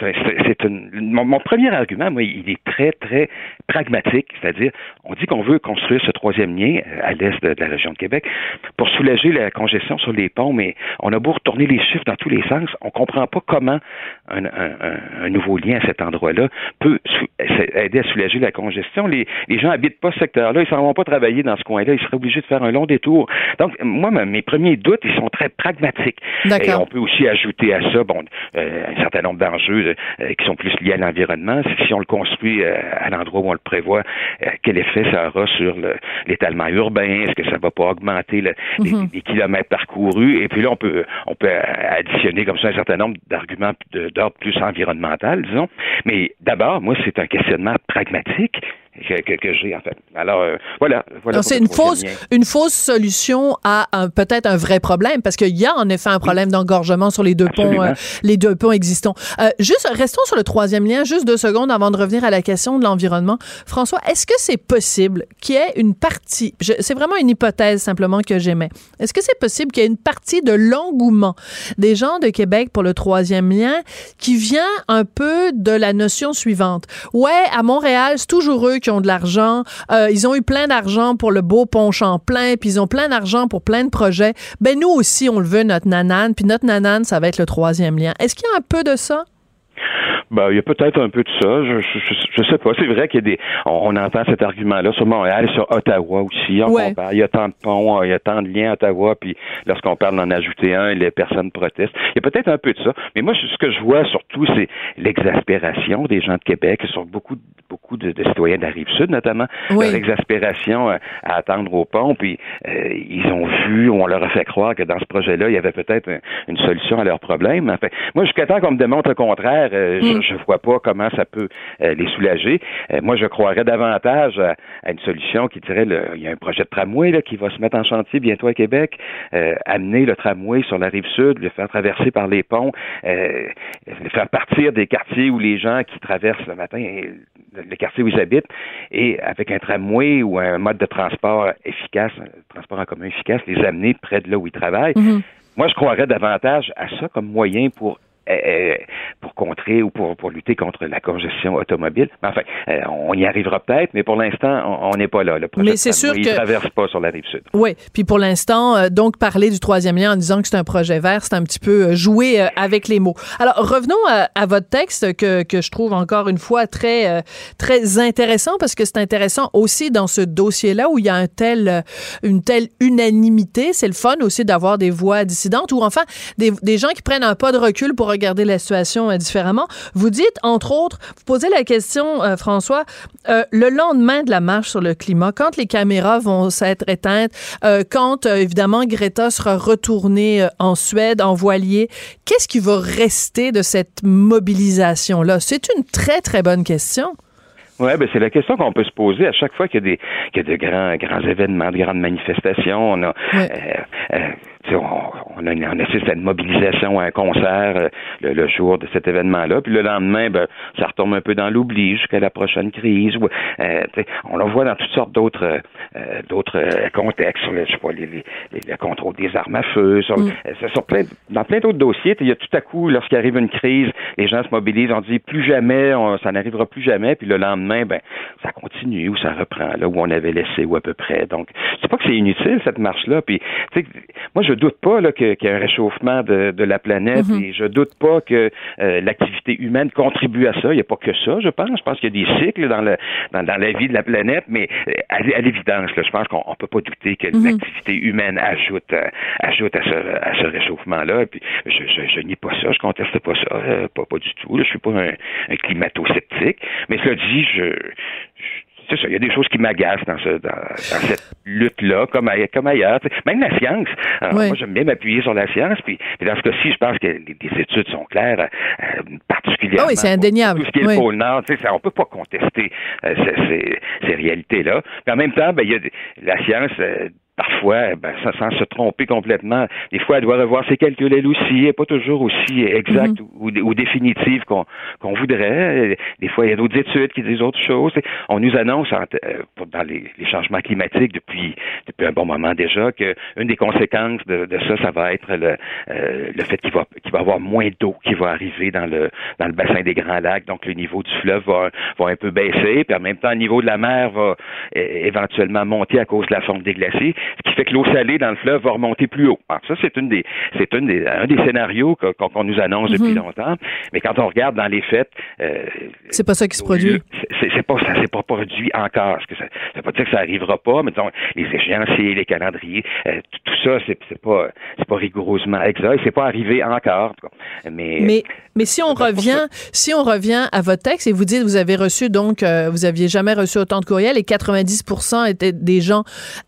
c'est mon, mon, premier argument, moi, il est très, très pragmatique, c'est-à-dire, on dit qu'on veut construire ce troisième lien euh, à l'est de, la région de Québec pour soulager la congestion sur les ponts, mais on a beau retourner les chiffres dans tous les sens, on comprend pas comment un, un, un nouveau lien à cet endroit-là peut aider à soulager la congestion. Les, les gens habitent pas ce secteur-là, ils s'en vont pas travailler dans ce coin-là, ils seraient obligés de faire un long détour. Donc, moi, mes premiers doutes, ils sont très pragmatiques. Et on peut aussi ajouter à ça, bon, euh, un certain nombre d'enjeux euh, qui sont plus liés à l'environnement. Si on le construit euh, à l'endroit où on le prévoit, euh, quel effet ça aura sur l'étalement urbain? Est-ce que ça va pas augmenter mhm. les, kilomètres parcourus? Et puis là, on peut, on peut additionner comme ça un certain nombre d'arguments d'ordre plus environnemental, disons. Mais d'abord, moi, c'est un questionnement pragmatique que, j'ai en fait. Alors euh, voilà, voilà. C'est une fausse une fausse solution à peut-être un vrai problème parce qu'il y a en effet un problème d'engorgement sur les deux ponts euh, les deux ponts existants. Euh, juste restons sur le troisième lien juste deux secondes avant de revenir à la question de l'environnement. François, est-ce que c'est possible qu'il y ait une partie c'est vraiment une hypothèse simplement que j'aimais. Est-ce que c'est possible qu'il y ait une partie de l'engouement des gens de Québec pour le troisième lien qui vient un peu de la notion suivante? Ouais, à Montréal, c'est toujours eux qui ont de l'argent. Euh, ils ont eu plein d'argent pour le beau pont Champlain, puis ils ont plein d'argent pour plein de projets. Ben nous aussi, on le veut, notre nanane, puis notre nanane, ça va être le troisième lien. Est-ce qu'il y a un peu de ça? Ben, il y a peut-être un peu de ça. Je, je, sais pas. C'est vrai qu'il y a des. On, entend cet argument-là sur Montréal sur Ottawa aussi. Il y a tant de ponts, il y a tant de liens à Ottawa, puis lorsqu'on parle d'en ajouter un, les personnes protestent. Il y a peut-être un peu de ça. Mais moi, ce que je vois surtout, c'est l'exaspération des gens de Québec, sur beaucoup, beaucoup de, citoyens de la rive sud, notamment. L'exaspération euh, à attendre au pont, puis euh, ils ont vu, on leur a fait croire que dans ce projet-là, il y avait peut-être une solution à leurs problèmes. Enfin, moi, jusqu'à temps qu'on me démontre le contraire, euh, mm. Je ne vois pas comment ça peut euh, les soulager. Euh, moi, je croirais davantage à, une solution qui dirait le, il y a un projet de tramway là, qui va se mettre en chantier bientôt à Québec, amener le tramway sur la rive sud, le faire traverser par les ponts, le faire partir des quartiers où les gens qui traversent le matin, le quartier où ils habitent, et avec un tramway ou un mode de transport efficace, un transport en commun efficace, les amener près de là où ils travaillent. Mm-hmm. Moi, je croirais davantage à ça comme moyen pour euh, euh, pour contrer ou pour, pour lutter contre la congestion automobile. Enfin, euh, on y arrivera peut-être, mais pour l'instant, on n'est pas là. Le projet mais c'est sûr que... traverse pas sur la rive sud. Oui, puis pour l'instant, donc parler du troisième lien en disant que c'est un projet vert, c'est un petit peu jouer avec les mots. Alors revenons à, votre texte que, que je trouve encore une fois très très intéressant parce que c'est intéressant aussi dans ce dossier-là où il y a un tel une telle unanimité. C'est le fun aussi d'avoir des voix dissidentes ou enfin des, des gens qui prennent un pas de recul pour regarder la situation euh, Vous dites, entre autres, vous posez la question, euh, François, euh, le lendemain de la marche sur le climat, quand les caméras vont s'être éteintes, quand évidemment Greta sera retournée en Suède en voilier, qu'est-ce qui va rester de cette mobilisation-là? C'est une très, très bonne question. Oui, ben c'est la question qu'on peut se poser à chaque fois qu'il y a des, qu'il y a de grands, grands événements, de grandes manifestations. On a, on, a, on assiste à une mobilisation, à un concert euh, le, jour de cet événement-là, puis le lendemain, ben, ça retombe un peu dans l'oubli jusqu'à la prochaine crise. Euh, on le voit dans toutes sortes d'autres euh, d'autres contextes, sur le, je sais pas, les, le contrôle des armes à feu, sur, mm. plein, dans plein d'autres dossiers. Il y a tout à coup, lorsqu'il arrive une crise, les gens se mobilisent, on dit plus jamais, ça n'arrivera plus jamais, puis le lendemain, ben, ça continue ou ça reprend là où on avait laissé ou à peu près. Donc, c'est pas que c'est inutile cette marche-là. Puis, moi, je doute pas là qu'il y a un réchauffement de, de la planète mhm. et je doute pas que euh, l'activité humaine contribue à ça. Il n'y a pas que ça, je pense. Je pense qu'il y a des cycles dans, le, dans, dans, la vie de la planète, mais euh, à, l'évidence, je pense qu'on peut pas douter que mhm. l'activité humaine ajoute, euh, ajoute à ce, à ce réchauffement-là. Puis, je, je, je nie pas ça, je conteste pas ça, pas, pas du tout. Je suis pas un, un climato-sceptique. Mais cela dit, je, c'est ça, il y a des choses qui m'agacent dans, ce, dans, cette lutte-là, comme, comme ailleurs. Même la science. Moi, j'aime bien m'appuyer sur la science. Puis, dans ce cas-ci, je pense que les, études sont claires, euh, particulièrement. Ah oui, c'est indéniable. Tout ce qui est le pôle Nord, ça, on peut pas contester euh, ces, ces, réalités-là. Mais en même temps, ben, il y a la science. Euh, parfois, ben, sans, se tromper complètement, des fois, elle doit revoir ses calculs elle aussi, elle n'est pas toujours aussi exacte mhm. ou, ou, définitive qu'on voudrait. Des fois, il y a d'autres études qui disent autre chose. On nous annonce euh, dans les, les, changements climatiques depuis depuis un bon moment déjà que une des conséquences de, de ça, ça va être le, euh, le fait qu'il va qu'il va avoir moins d'eau qui va arriver dans le dans le bassin des Grands Lacs, donc le niveau du fleuve va, va un peu baisser, puis en même temps, le niveau de la mer va éventuellement monter à cause de la fonte des glaciers ce qui fait que l'eau salée dans le fleuve va remonter plus haut. Alors ça, c'est une des, c'est une des, un des scénarios qu'on nous annonce depuis mhm. longtemps. Mais quand on regarde dans les faits, euh, c'est pas ça qui se produit. C'est pas ça, s'est pas produit encore. Ce que ça, ça veut pas dire que ça arrivera pas? Mais disons, les échéanciers, les calendriers, euh, tout ça, c'est, c'est pas, c'est pas rigoureusement exact. C'est pas arrivé encore. Mais, mais, mais si on revient, si on revient à votre texte et vous dites, vous avez reçu donc, euh, vous aviez jamais reçu autant de courriels et 90% étaient des gens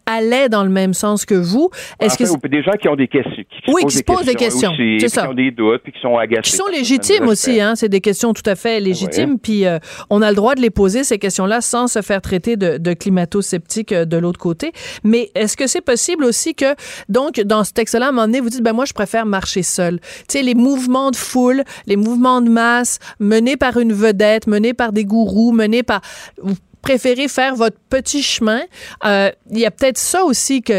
allaient dans le même sens que vous. Est-ce que des gens qui ont des questions, qui oui, qui se posent des questions, c'est ça. qui ont des doutes, puis qui sont agacés, qui sont légitimes aussi, hein. C'est des questions tout à fait légitimes, puis euh, on a le droit de les poser ces questions-là sans se faire traiter de, de climato-sceptique euh, de l'autre côté. Mais est-ce que c'est possible aussi que donc dans ce texte-là, à un moment donné, vous dites ben moi je préfère marcher seul. Tu sais les mouvements de foule, les mouvements de masse menés par une vedette, menés par des gourous, menés par préférez faire votre petit chemin. Euh, il y a peut-être ça aussi que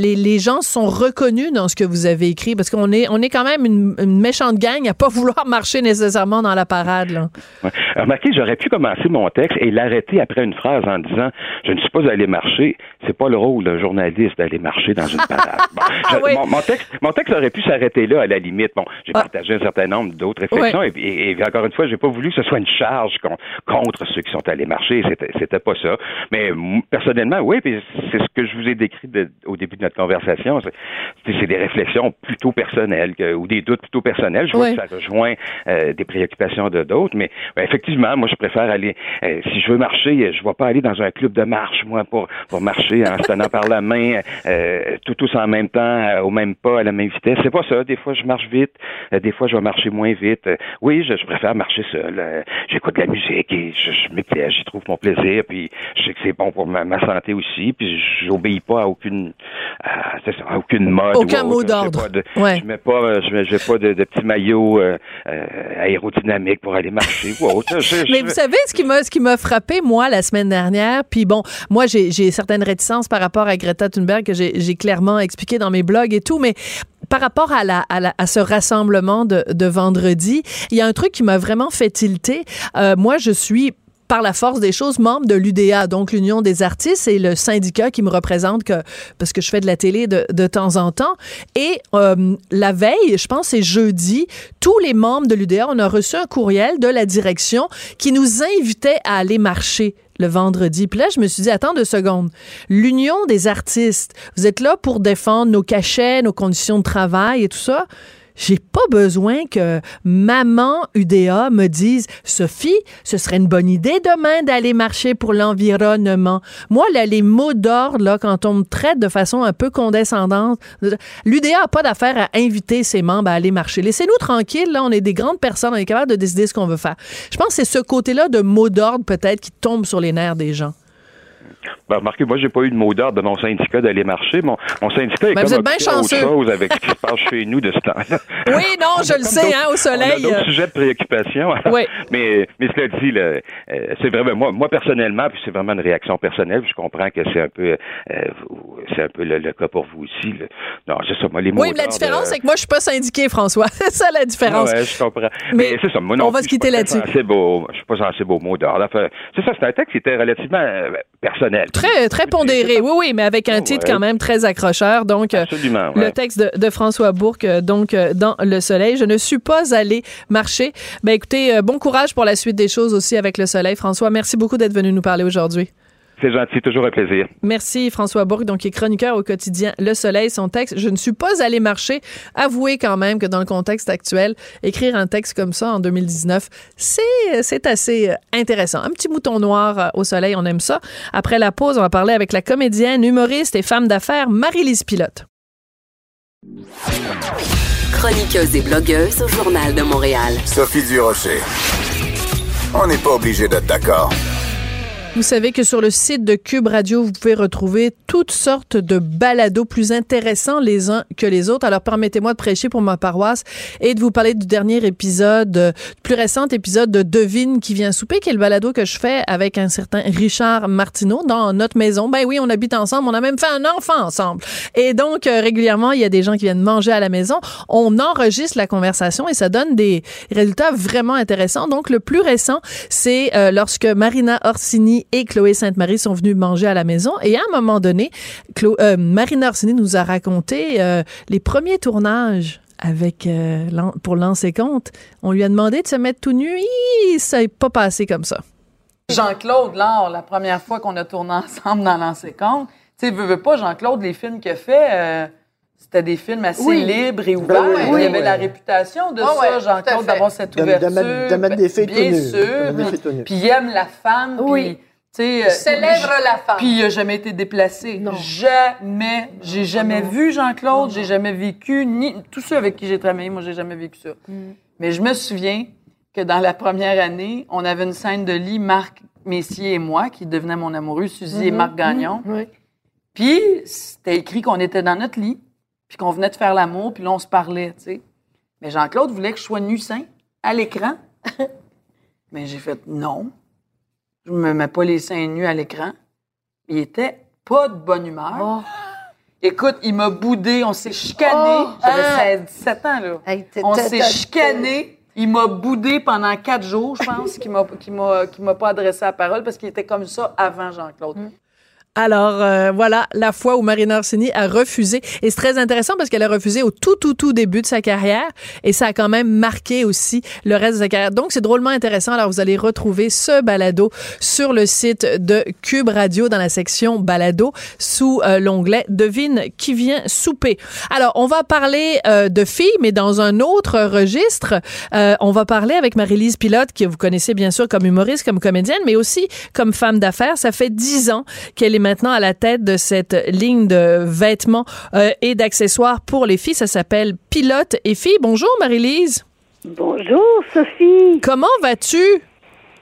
les, les, gens sont reconnus dans ce que vous avez écrit parce qu'on est on est quand même une, méchante gang à pas vouloir *laughs* marcher nécessairement dans la parade. Là. Ouais. Remarquez, j'aurais pu commencer mon texte et l'arrêter après une phrase en disant je ne suis pas allé marcher. C'est pas le rôle d'un journaliste d'aller marcher dans une parade. *laughs* Ah mon, texte, mon texte aurait pu s'arrêter là à la limite. Bon, j'ai ah. partagé un certain nombre d'autres réflexions et, et, encore une fois, j'ai pas voulu que ce soit une charge contre ceux qui sont allés marcher. C'était c'était pas ça. Mais personnellement, oui, puis c'est ce que je vous ai décrit au début de notre conversation. C'est des réflexions plutôt personnelles ou des doutes plutôt personnels. Je vois que ça rejoint euh, des préoccupations de d'autres, mais ben, effectivement, moi, je préfère aller. Euh, si je veux marcher, je ne vais pas aller dans un club de marche, moi, pour pour marcher en se tenant par la main, euh, tout tous en même temps, au même pas, à la même vitesse. C'est pas ça. Des fois, je marche vite. des fois, je vais marcher moins vite. oui, je, préfère marcher seul. J'écoute de la musique et je, je j'y trouve mon plaisir puis je sais que c'est bon pour ma, santé aussi, puis j'obéis pas à aucune, à, aucune mode. Aucun mot d'ordre. Je mets pas, je mets, pas de, de petits maillots euh, euh, aérodynamiques pour aller marcher Mais vous savez ce qui m'a, ce qui m'a frappé moi la semaine dernière, puis bon, moi j'ai, certaines réticences par rapport à Greta Thunberg que j'ai, clairement expliqué dans mes blogs et tout, mais par rapport à, la, à, ce rassemblement de, de, vendredi, il y a un truc qui m'a vraiment fait tilter. Euh, moi, je suis par la force des choses, membre de l'UDA, donc l'Union des artistes, et le syndicat qui me représente parce que je fais de la télé de, de temps en temps. Et euh, la veille, je pense c'est jeudi, tous les membres de l'UDA, on a reçu un courriel de la direction qui nous invitait à aller marcher le vendredi. Puis là, je me suis dit, attends deux secondes. L'Union des artistes, vous êtes là pour défendre nos cachets, nos conditions de travail et tout ça j'ai pas besoin que maman UDA me dise Sophie, ce serait une bonne idée demain d'aller marcher pour l'environnement. Moi, là, les mots d'ordre, là, quand on me traite de façon un peu condescendante, l'UDA a pas d'affaire à inviter ses membres à aller marcher. Laissez-nous tranquilles, là, on est des grandes personnes, on est capable de décider ce qu'on veut faire. Je pense que c'est ce côté-là de mots d'ordre, peut-être, qui tombe sur les nerfs des gens. Ben, remarquez, moi, j'ai pas eu de mot d'ordre de mon syndicat d'aller marcher. Mon, mon syndicat est Ben, comme vous êtes bien autre chose avec ce qui se passe chez nous de ce temps-là. Oui, non, je le sais, hein, au On a soleil. d'autres euh, sujets de préoccupation. *laughs* Oui. mais, mais cela dit, euh, c'est vraiment moi, moi personnellement, puis c'est vraiment une réaction personnelle. puis Je comprends que c'est un peu, euh, c'est un peu le, le cas pour vous aussi. là. Non, c'est ça. Moi, les mots Oui, mais la différence, euh, c'est que moi, je suis pas syndiqué, François. *laughs* C'est ça la différence. Ouais, je comprends. Mais Mais, c'est ça. Moi non on va se quitter là-dessus. Je suis pas sensible aux mots d'ordre. Enfin, c'est ça, c'est un texte qui était relativement euh, Très, très pondéré, oui, oui, mais avec un titre quand même très accrocheur. Donc, euh, le texte de, de François Bourque, euh, donc, euh, dans Le Soleil. Je ne suis pas allée marcher. Ben, écoutez, bon courage pour la suite des choses aussi avec Le Soleil. François, merci beaucoup d'être venu nous parler aujourd'hui. C'est gentil, toujours un plaisir. Merci François Bourque, donc qui est chroniqueur au quotidien Le Soleil. Son texte, je ne suis pas allé marcher. Avouez quand même que dans le contexte actuel, écrire un texte comme ça en 2019, c'est c'est assez euh, intéressant. Un petit mouton noir euh, au soleil, on aime ça. Après la pause, on va parler avec la comédienne, humoriste et femme d'affaires Marie-Lise Pilote. Chroniqueuse et blogueuse au Journal de Montréal. Sophie Durocher. On n'est pas obligé d'être d'accord. Vous savez que sur le site de Cube Radio, vous pouvez retrouver toutes sortes de balados plus intéressants les uns que les autres. Alors permettez-moi de prêcher pour ma paroisse et de vous parler du dernier épisode, euh, plus récent épisode de Devine qui vient souper, qui est le balado que je fais avec un certain Richard Martineau dans notre maison. Ben oui, on habite ensemble, on a même fait un enfant ensemble. Et donc euh, régulièrement, il y a des gens qui viennent manger à la maison. On enregistre la conversation et ça donne des résultats vraiment intéressants. Donc le plus récent, c'est euh, lorsque Marina Orsini et Chloé Sainte-Marie sont venues manger à la maison. Et à un moment donné, Chlo- euh, Marina Orsini nous a raconté euh, les premiers tournages avec euh, pour Lance et Compte. On lui a demandé de se mettre tout nu. Hi, ça n'est pas passé comme ça. Jean-Claude Laure, la première fois qu'on a tourné ensemble dans L'ancien compte, tu sais, veux, veux pas, Jean-Claude, les films qu'il a fait, euh, c'était des films assez Oui. libres et ouverts. oui, Il y avait oui. la réputation de Ah ça, Jean-Claude, d'avoir cette De- de ouverture. mettre- de mettre des filles Bien sûr. De puis- il aime la femme. Oui. Puis, tu sais, euh, Célèbre la femme. Puis il a jamais été déplacé. Non. Jamais. J'ai jamais vu Jean-Claude, j'ai jamais vécu, ni tous ceux avec qui j'ai travaillé, moi, j'ai jamais vécu ça. Mais je me souviens que dans la première année, on avait une scène de lit, Marc Messier et moi, qui devenait mon amoureux, Suzy et Marc Gagnon. Oui. Puis c'était écrit qu'on était dans notre lit, puis qu'on venait de faire l'amour, puis là, on se parlait, tu sais. Mais Jean-Claude voulait que je sois nu sein à l'écran. *laughs* Mais j'ai fait non. Je me mets pas les seins nus à l'écran. Il était pas de bonne humeur. Écoute, il m'a boudé, on s'est chicané. J'avais 16 17 ans, là. Hey, on s'est chicané. Il m'a boudé pendant quatre jours, je pense, qu'il m'a, m'a, pas adressé la parole parce qu'il était comme ça avant Jean-Claude. Alors euh, voilà la fois où Marina Orsini a refusé et c'est très intéressant parce qu'elle a refusé au tout tout tout début de sa carrière et ça a quand même marqué aussi le reste de sa carrière. Donc c'est drôlement intéressant. Alors vous allez retrouver ce balado sur le site de Cube Radio dans la section balado sous euh, l'onglet devine qui vient souper. Alors on va parler euh, de filles mais dans un autre registre. Euh, on va parler avec Marie-Lise Pilote que vous connaissez bien sûr comme humoriste, comme comédienne mais aussi comme femme d'affaires. Ça fait dix ans qu'elle est maintenant à la tête de cette ligne de vêtements euh, et d'accessoires pour les filles. Ça s'appelle Pilote et filles. Bonjour Marie-Lise. Bonjour Sophie. Comment vas-tu?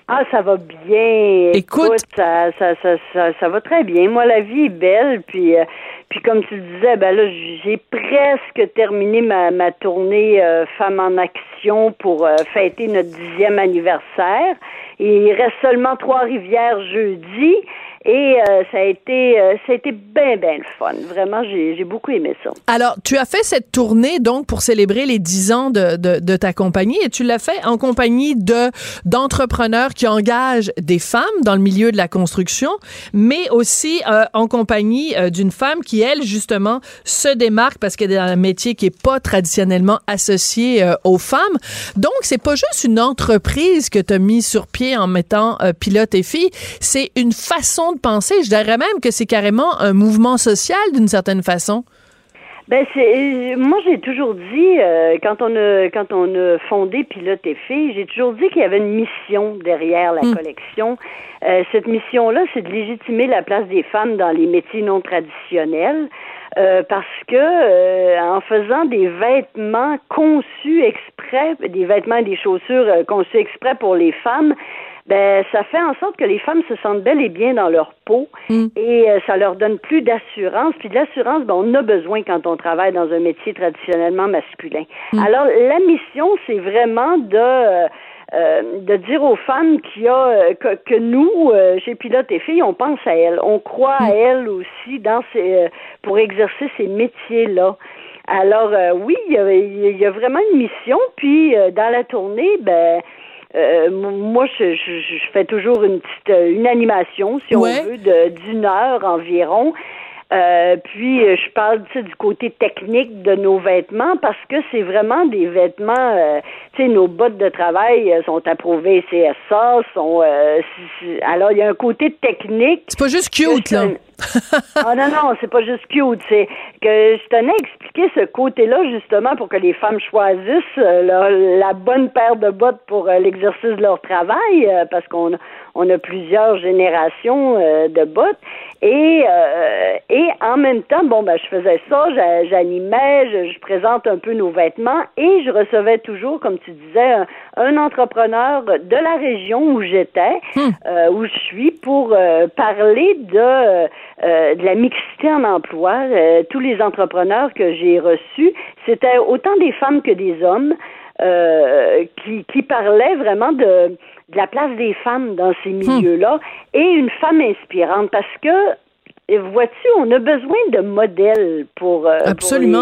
Ah, ça va bien. Écoute. ça, ça, ça, ça, ça va très bien. Moi, la vie est belle. Puis, euh, puis comme tu le disais, ben là, j'ai presque terminé ma, ma tournée euh, Femmes en Action pour euh, fêter notre dixième anniversaire. Et il reste seulement Trois-Rivières jeudi. Et euh, ça a été, euh, ça a été bien, bien fun. Vraiment, j'ai j'ai beaucoup aimé ça. Alors, tu as fait cette tournée donc pour célébrer les 10 ans de, de, de ta compagnie et tu l'as fait en compagnie de d'entrepreneurs qui engagent des femmes dans le milieu de la construction, mais aussi euh, en compagnie euh, d'une femme qui, elle, justement, se démarque parce qu'elle est dans un métier qui est pas traditionnellement associé euh, aux femmes. Donc, c'est pas juste une entreprise que tu as mis sur pied en mettant euh, pilote et fille, c'est une façon de penser. Je dirais même que c'est carrément un mouvement social d'une certaine façon. Ben c'est moi j'ai toujours dit euh, quand on a quand on a fondé Pilote et Filles, j'ai toujours dit qu'il y avait une mission derrière la Mm. collection. Euh, cette mission-là, c'est de légitimer la place des femmes dans les métiers non traditionnels. euh, parce que euh, en faisant des vêtements conçus exprès, des vêtements et des chaussures euh, conçus exprès pour les femmes, ben ça fait en sorte que les femmes se sentent belles et bien dans leur peau Mm. et euh, ça leur donne plus d'assurance. Puis de l'assurance, ben, on a besoin quand on travaille dans un métier traditionnellement masculin. Alors la mission, c'est vraiment de euh, euh, de dire aux femmes qu'il y a euh, que, que nous, euh, chez Pilote et Filles, on pense à elles, on croit à elles aussi dans ces, euh, pour exercer ces métiers-là. Alors euh, oui, il y, a, il y a vraiment une mission. Puis euh, dans la tournée, ben euh, moi, je, je, je fais toujours une petite euh, une animation, si Ouais. on veut, de d'une heure environ. Euh, puis euh, je parle tu sais, du côté technique de nos vêtements parce que c'est vraiment des vêtements euh, tu sais nos bottes de travail sont approuvées CSA sont euh, alors il y a un côté technique C'est pas juste cute, là. Ah non, non, c'est pas juste cute. C'est que je tenais à expliquer ce côté-là, justement, pour que les femmes choisissent euh, leur- la bonne paire de bottes pour euh, l'exercice de leur travail, euh, parce qu'on a, on a plusieurs générations de bottes. Et, euh, et en même temps, bon, ben, je faisais ça, j'a- j'animais, je, je présente un peu nos vêtements et je recevais toujours, comme tu disais, un, un entrepreneur de la région où j'étais, euh, où je suis, pour euh, parler de, euh, de la mixité en emploi. Euh, tous les entrepreneurs que j'ai reçus, c'était autant des femmes que des hommes. euh, qui, qui parlaient vraiment de, de la place des femmes dans ces milieux-là et une femme inspirante parce que vois-tu, on a besoin de modèles pour, euh,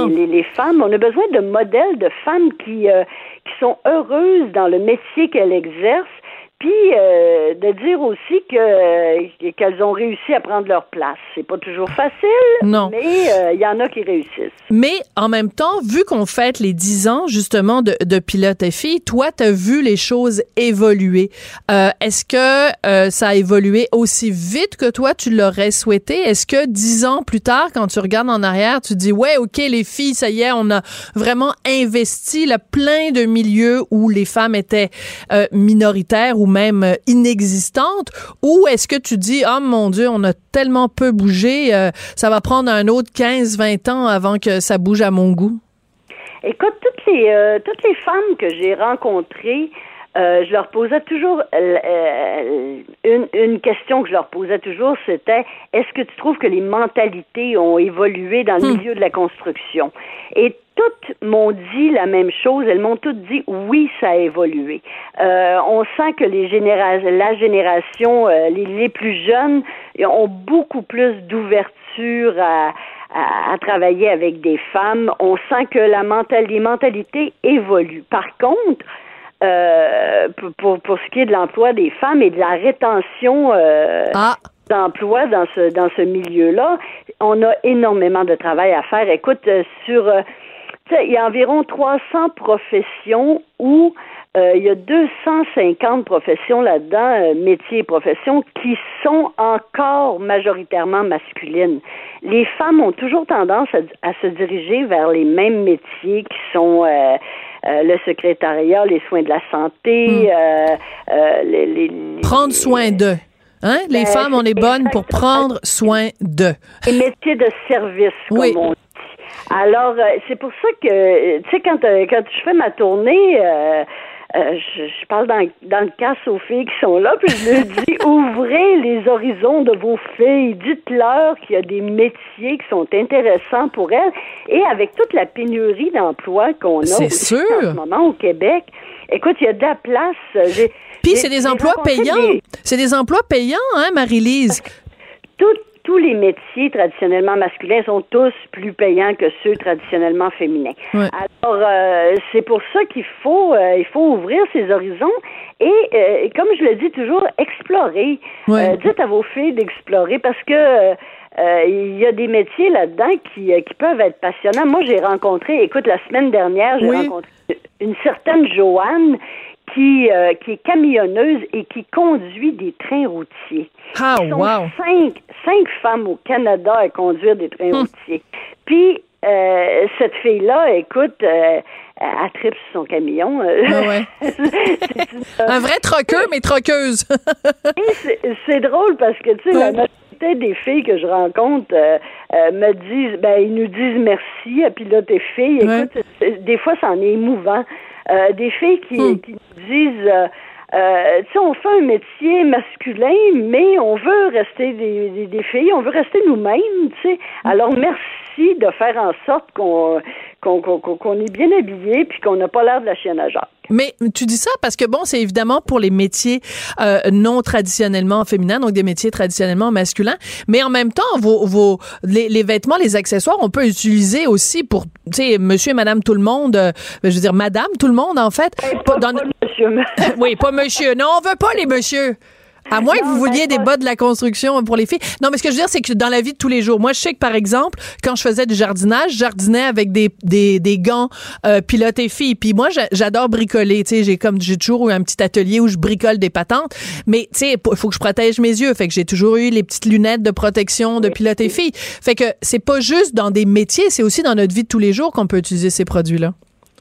les, les- les femmes. On a besoin de modèles de femmes qui, euh, qui sont heureuses dans le métier qu'elles exercent, puis euh, de dire aussi que qu'elles ont réussi à prendre leur place. C'est pas toujours facile, Non. mais euh, il y en a qui réussissent. Mais en même temps, vu qu'on fête les 10 ans justement de, de Pilote et Filles, toi, tu as vu les choses évoluer. Euh, Est-ce que euh, ça a évolué aussi vite que toi, tu l'aurais souhaité? Est-ce que 10 ans plus tard, quand tu regardes en arrière, tu dis, ouais, OK, les filles, ça y est, on a vraiment investi là, plein de milieux où les femmes étaient euh, minoritaires ou même euh, inexistantes? Ou est-ce que tu dis, oh mon Dieu, on a tellement peu bougé, euh, ça va prendre un autre 15-20 ans avant que ça bouge à mon goût? Écoute, toutes les euh, toutes les femmes que j'ai rencontrées, euh, je leur posais toujours euh, euh, une, une question que je leur posais toujours, c'était est-ce que tu trouves que les mentalités ont évolué dans le milieu de la construction? Et toutes m'ont dit la même chose. Elles m'ont toutes dit oui, ça a évolué. Euh, on sent que les généra la génération, euh, les, les plus jeunes, ont beaucoup plus d'ouverture à, à, à travailler avec des femmes. On sent que la mental, les mentalités évoluent. Par contre, euh, pour, pour, ce qui est de l'emploi des femmes et de la rétention euh, Ah, d'emploi dans ce dans ce milieu-là, on a énormément de travail à faire. Écoute, euh, sur euh, tu sais, il y a environ 300 professions où euh, il y a 250 professions là-dedans, euh, métiers et professions, qui sont encore majoritairement masculines. Les femmes ont toujours tendance à, à se diriger vers les mêmes métiers qui sont euh, euh, le secrétariat, les soins de la santé, euh, euh, les, prendre soin d'eux. Hein? Les Ben, femmes, on est bonnes pour prendre soin d'eux. les métiers de service, comme Oui. on dit. Alors, euh, c'est pour ça que, tu sais, quand, quand je fais ma tournée, euh, euh, je, je parle dans, dans le cas aux filles qui sont là, puis je leur dis, *laughs* ouvrez les horizons de vos filles, dites-leur qu'il y a des métiers qui sont intéressants pour elles, et avec toute la pénurie d'emploi qu'on a sûr. en ce moment au Québec, écoute, il y a de la place. Puis c'est des emplois payants. des- C'est des emplois payants, hein, Marie-Lise? tout- tous les métiers traditionnellement masculins sont tous plus payants que ceux traditionnellement féminins. Alors, euh, c'est pour ça qu'il faut, euh, il faut ouvrir ses horizons et, euh, comme je le dis toujours, explorer. Dites à vos filles d'explorer parce que il y a des métiers là-dedans qui, qui peuvent être passionnants. Moi, j'ai rencontré, écoute, la semaine dernière, j'ai Oui. rencontré une certaine Joanne qui, euh, qui est camionneuse et qui conduit des trains routiers. Ah, Ils sont wow. cinq, cinq femmes au Canada à conduire des trains Hum. routiers. Puis, euh, cette fille-là, écoute, euh, elle tripe sur son camion. euh. Ah ouais. *laughs* C'est une- Un vrai troqueux, mais troqueuse. *laughs* Et c'est- drôle parce que, tu sais, la majorité des filles que je rencontre euh, me disent, ben, ils nous disent merci à piloter filles. Ouais. Écoute, c'est- des fois, c'en est émouvant. Euh, des filles qui, Hmm. qui nous disent, euh, euh, tu sais, on fait un métier masculin, mais on veut rester des, des, des filles, on veut rester nous-mêmes, tu sais. Alors, merci de faire en sorte qu'on qu'on qu'on qu'on est bien habillé puis qu'on n'a pas l'air de la chienne à Jacques. Mais tu dis ça parce que bon, c'est évidemment pour les métiers euh, non traditionnellement féminins, donc des métiers traditionnellement masculins. Mais en même temps, vos, vos les, les vêtements, les accessoires, on peut utiliser aussi pour, tu sais, Monsieur et Madame tout le monde. euh, je veux dire, Madame tout le monde en fait. Pas dans- Monsieur, *laughs* oui, pas Monsieur. Non, on veut pas les Monsieur. À moins que vous vouliez des bas de la construction pour les filles. Non, mais ce que je veux dire, c'est que dans la vie de tous les jours, moi, je sais que, par exemple, quand je faisais du jardinage, je jardinais avec des, des, des gants euh, pilote et filles. Puis moi, j'a- j'adore bricoler. Tu sais, j'ai comme j'ai toujours eu un petit atelier où je bricole des patentes. Mais tu sais, il faut que je protège mes yeux. Fait que j'ai toujours eu les petites lunettes de protection de pilote et filles. Fait que c'est pas juste dans des métiers, c'est aussi dans notre vie de tous les jours qu'on peut utiliser ces produits-là.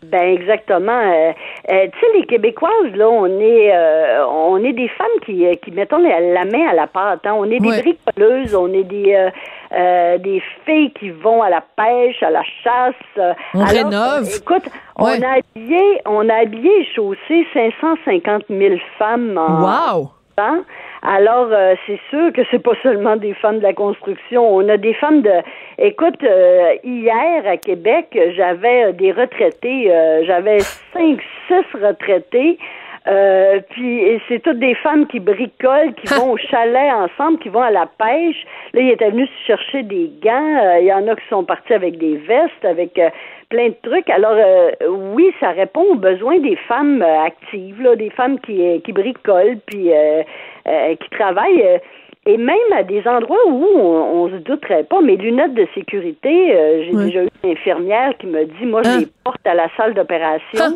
Ben exactement. Euh, euh, tu sais, les Québécoises, là, on est, euh, on est des femmes qui, euh, qui mettons la, la main à la pâte. hein. On est des Ouais. bricoleuses, on est des, euh, euh, des filles qui vont à la pêche, à la chasse. On rénove. euh, écoute, Ouais. on a habillé, on a habillé et chaussé 550 000 femmes en, Wow! temps. Alors, euh, c'est sûr que c'est pas seulement des femmes de la construction. On a des femmes de. Écoute, euh, hier à Québec, j'avais euh, des retraités. euh, j'avais cinq, six retraités. Euh, puis et c'est toutes des femmes qui bricolent, qui *laughs* vont au chalet ensemble, qui vont à la pêche. Là, ils étaient venus se chercher des gants. Euh, Il y en a qui sont partis avec des vestes, avec euh, plein de trucs. Alors euh, oui, ça répond aux besoins des femmes euh, actives, là, des femmes qui, qui bricolent, puis euh, euh, qui travaillent. et même à des endroits où on, on se douterait pas, mes lunettes de sécurité, euh, j'ai déjà eu une infirmière qui me dit, moi, je Hein? les porte à la salle d'opération. Hein?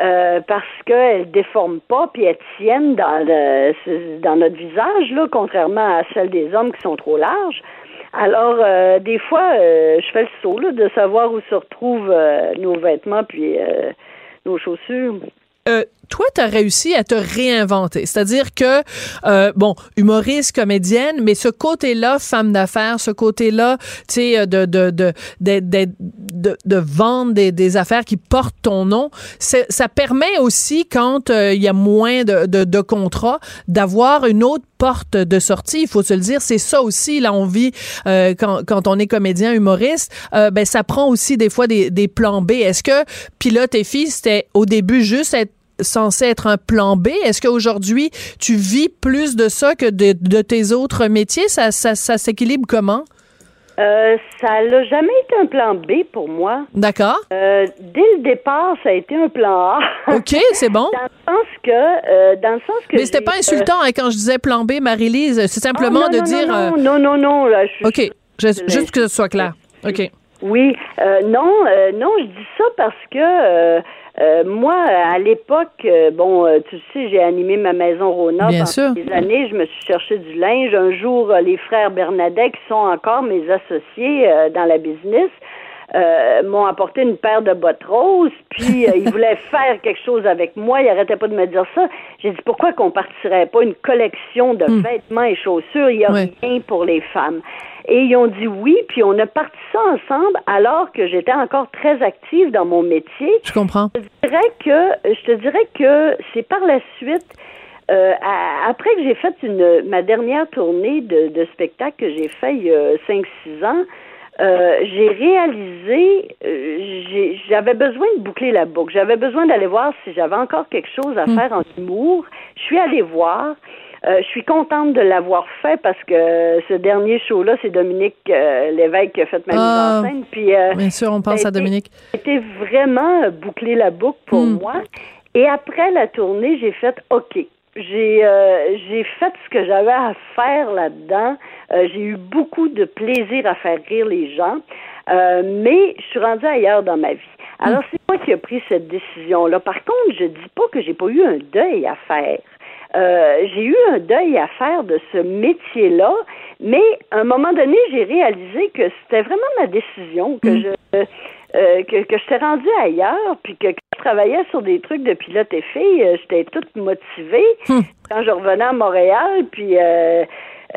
Euh, parce qu'elles déforment pas puis elles tiennent dans le dans notre visage là, contrairement à celles des hommes qui sont trop larges. Alors euh, des fois, euh, je fais le saut là, de savoir où se retrouvent euh, nos vêtements puis euh, nos chaussures. Euh, toi, tu as réussi à te réinventer. C'est-à-dire que, euh, bon, humoriste, comédienne, mais ce côté-là, femme d'affaires, ce côté-là, tu sais, euh, de, de, de, de, de, vendre des, affaires qui portent ton nom, ça permet aussi, quand il y a moins de, de contrats, d'avoir une autre porte de sortie. Il faut se le dire, c'est ça aussi, là, on vit, euh, quand, quand on est comédien, humoriste, euh, ben, ça prend aussi des fois des, des plans B. Est-ce que Pilote et Fille, c'était au début juste censé être un plan B? Est-ce qu'aujourd'hui, tu vis plus de ça que de, de tes autres métiers? Ça, ça, ça s'équilibre comment? Euh, ça n'a jamais été un plan B pour moi. D'accord. Euh, dès le départ, ça a été un plan A. *laughs* OK, c'est bon. Dans le sens que, euh, dans le sens que. Mais c'était pas euh, insultant hein, quand je disais plan B, Marie-Lise. C'est ah, simplement non, de non, dire. Non, non, non, non, là, je- OK, je- juste que ce soit clair. OK. Oui, non, non, je dis ça parce que euh, moi, à l'époque, euh, bon, euh, tu sais, j'ai animé ma maison Rona Bien pendant sûr. des années. Je me suis cherché du linge. Un jour, les frères Bernadette, qui sont encore mes associés dans la business, euh, m'ont apporté une paire de bottes roses, puis euh, ils voulaient *laughs* faire quelque chose avec moi. Ils arrêtaient pas de me dire ça. J'ai dit pourquoi qu'on partirait pas une collection de vêtements et chaussures? Il y a Hmm. Rien pour les femmes. Et ils ont dit oui, puis on a parti ça ensemble alors que j'étais encore très active dans mon métier. Je comprends. Je te dirais que je te dirais que c'est par la suite. euh, à- après que j'ai fait une ma dernière tournée de, de spectacle que j'ai fait il y a 5-6 ans, euh, j'ai réalisé euh, j'avais besoin de boucler la boucle. J'avais besoin d'aller voir si j'avais encore quelque chose à faire en humour. Je suis allée voir. Euh, je suis contente de l'avoir fait parce que ce dernier show-là, c'est Dominique euh, Lévesque qui a fait ma Ah. mise en scène. Puis, euh, Bien sûr, on pense à Dominique. c'était vraiment boucler la boucle pour Hmm. moi. Et après la tournée, j'ai fait OK. J'ai euh, j'ai fait ce que j'avais à faire là-dedans. Euh, j'ai eu beaucoup de plaisir à faire rire les gens, Euh, mais je suis rendue ailleurs dans ma vie. Alors c'est moi qui ai pris cette décision-là. Par contre, je dis pas que j'ai pas eu un deuil à faire. Euh, j'ai eu un deuil à faire de ce métier-là, mais à un moment donné, j'ai réalisé que c'était vraiment ma décision, que je euh, que, que j'étais rendue ailleurs, puis que quand je travaillais sur des trucs de pilote et fille, euh, j'étais toute motivée. Quand je revenais à Montréal, puis euh,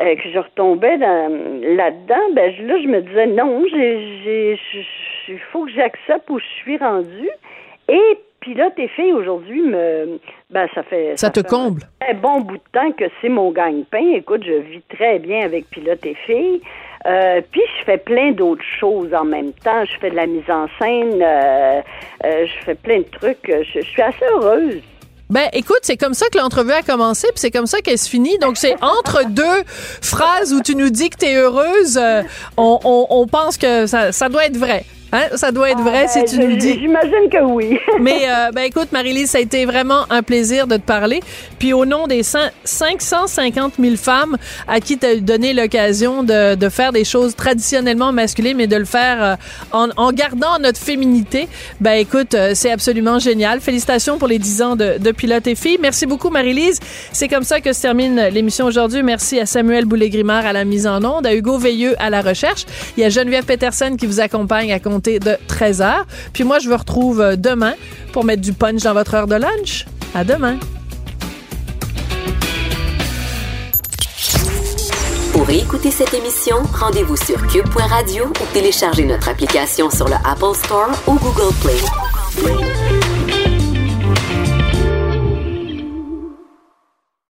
euh, que je retombais dans là-dedans, ben je- là je me disais non, j'ai j'ai il faut que j'accepte où je suis rendue. Et pilote et fille aujourd'hui me ben ça fait Ça te fait comble? un très bon bout de temps que c'est mon gagne-pain. Écoute, je vis très bien avec pilote et fille. Euh, puis je fais plein d'autres choses en même temps. Je fais de la mise en scène, euh, euh, je fais plein de trucs. Je, je suis assez heureuse. Ben, écoute, c'est comme ça que l'entrevue a commencé, puis c'est comme ça qu'elle se finit. Donc, c'est *laughs* entre deux phrases où tu nous dis que tu es heureuse, on, on, on pense que ça, ça doit être vrai. Hein? Ça doit être vrai si Ben, tu nous le dis. J'imagine que oui. *laughs* Mais euh, ben écoute, Marie-Lise, ça a été vraiment un plaisir de te parler. Puis au nom des cent- 550 000 femmes à qui tu as donné l'occasion de, de faire des choses traditionnellement masculines, mais de le faire euh, en, en gardant notre féminité, ben écoute, euh, c'est absolument génial. Félicitations pour les 10 ans de, de Pilote et Filles. Merci beaucoup, Marie-Lise. C'est comme ça que se termine l'émission aujourd'hui. Merci à Samuel Boulay-Grimard à la mise en onde, à Hugo Veilleux à la recherche. Il y a Geneviève Peterson qui vous accompagne à compter de 13 heures. Puis moi, je vous retrouve euh, demain pour mettre du punch dans votre heure de lunch. À demain. Pour écouter cette émission, rendez-vous sur cube.radio ou téléchargez notre application sur le Apple Store ou Google Play.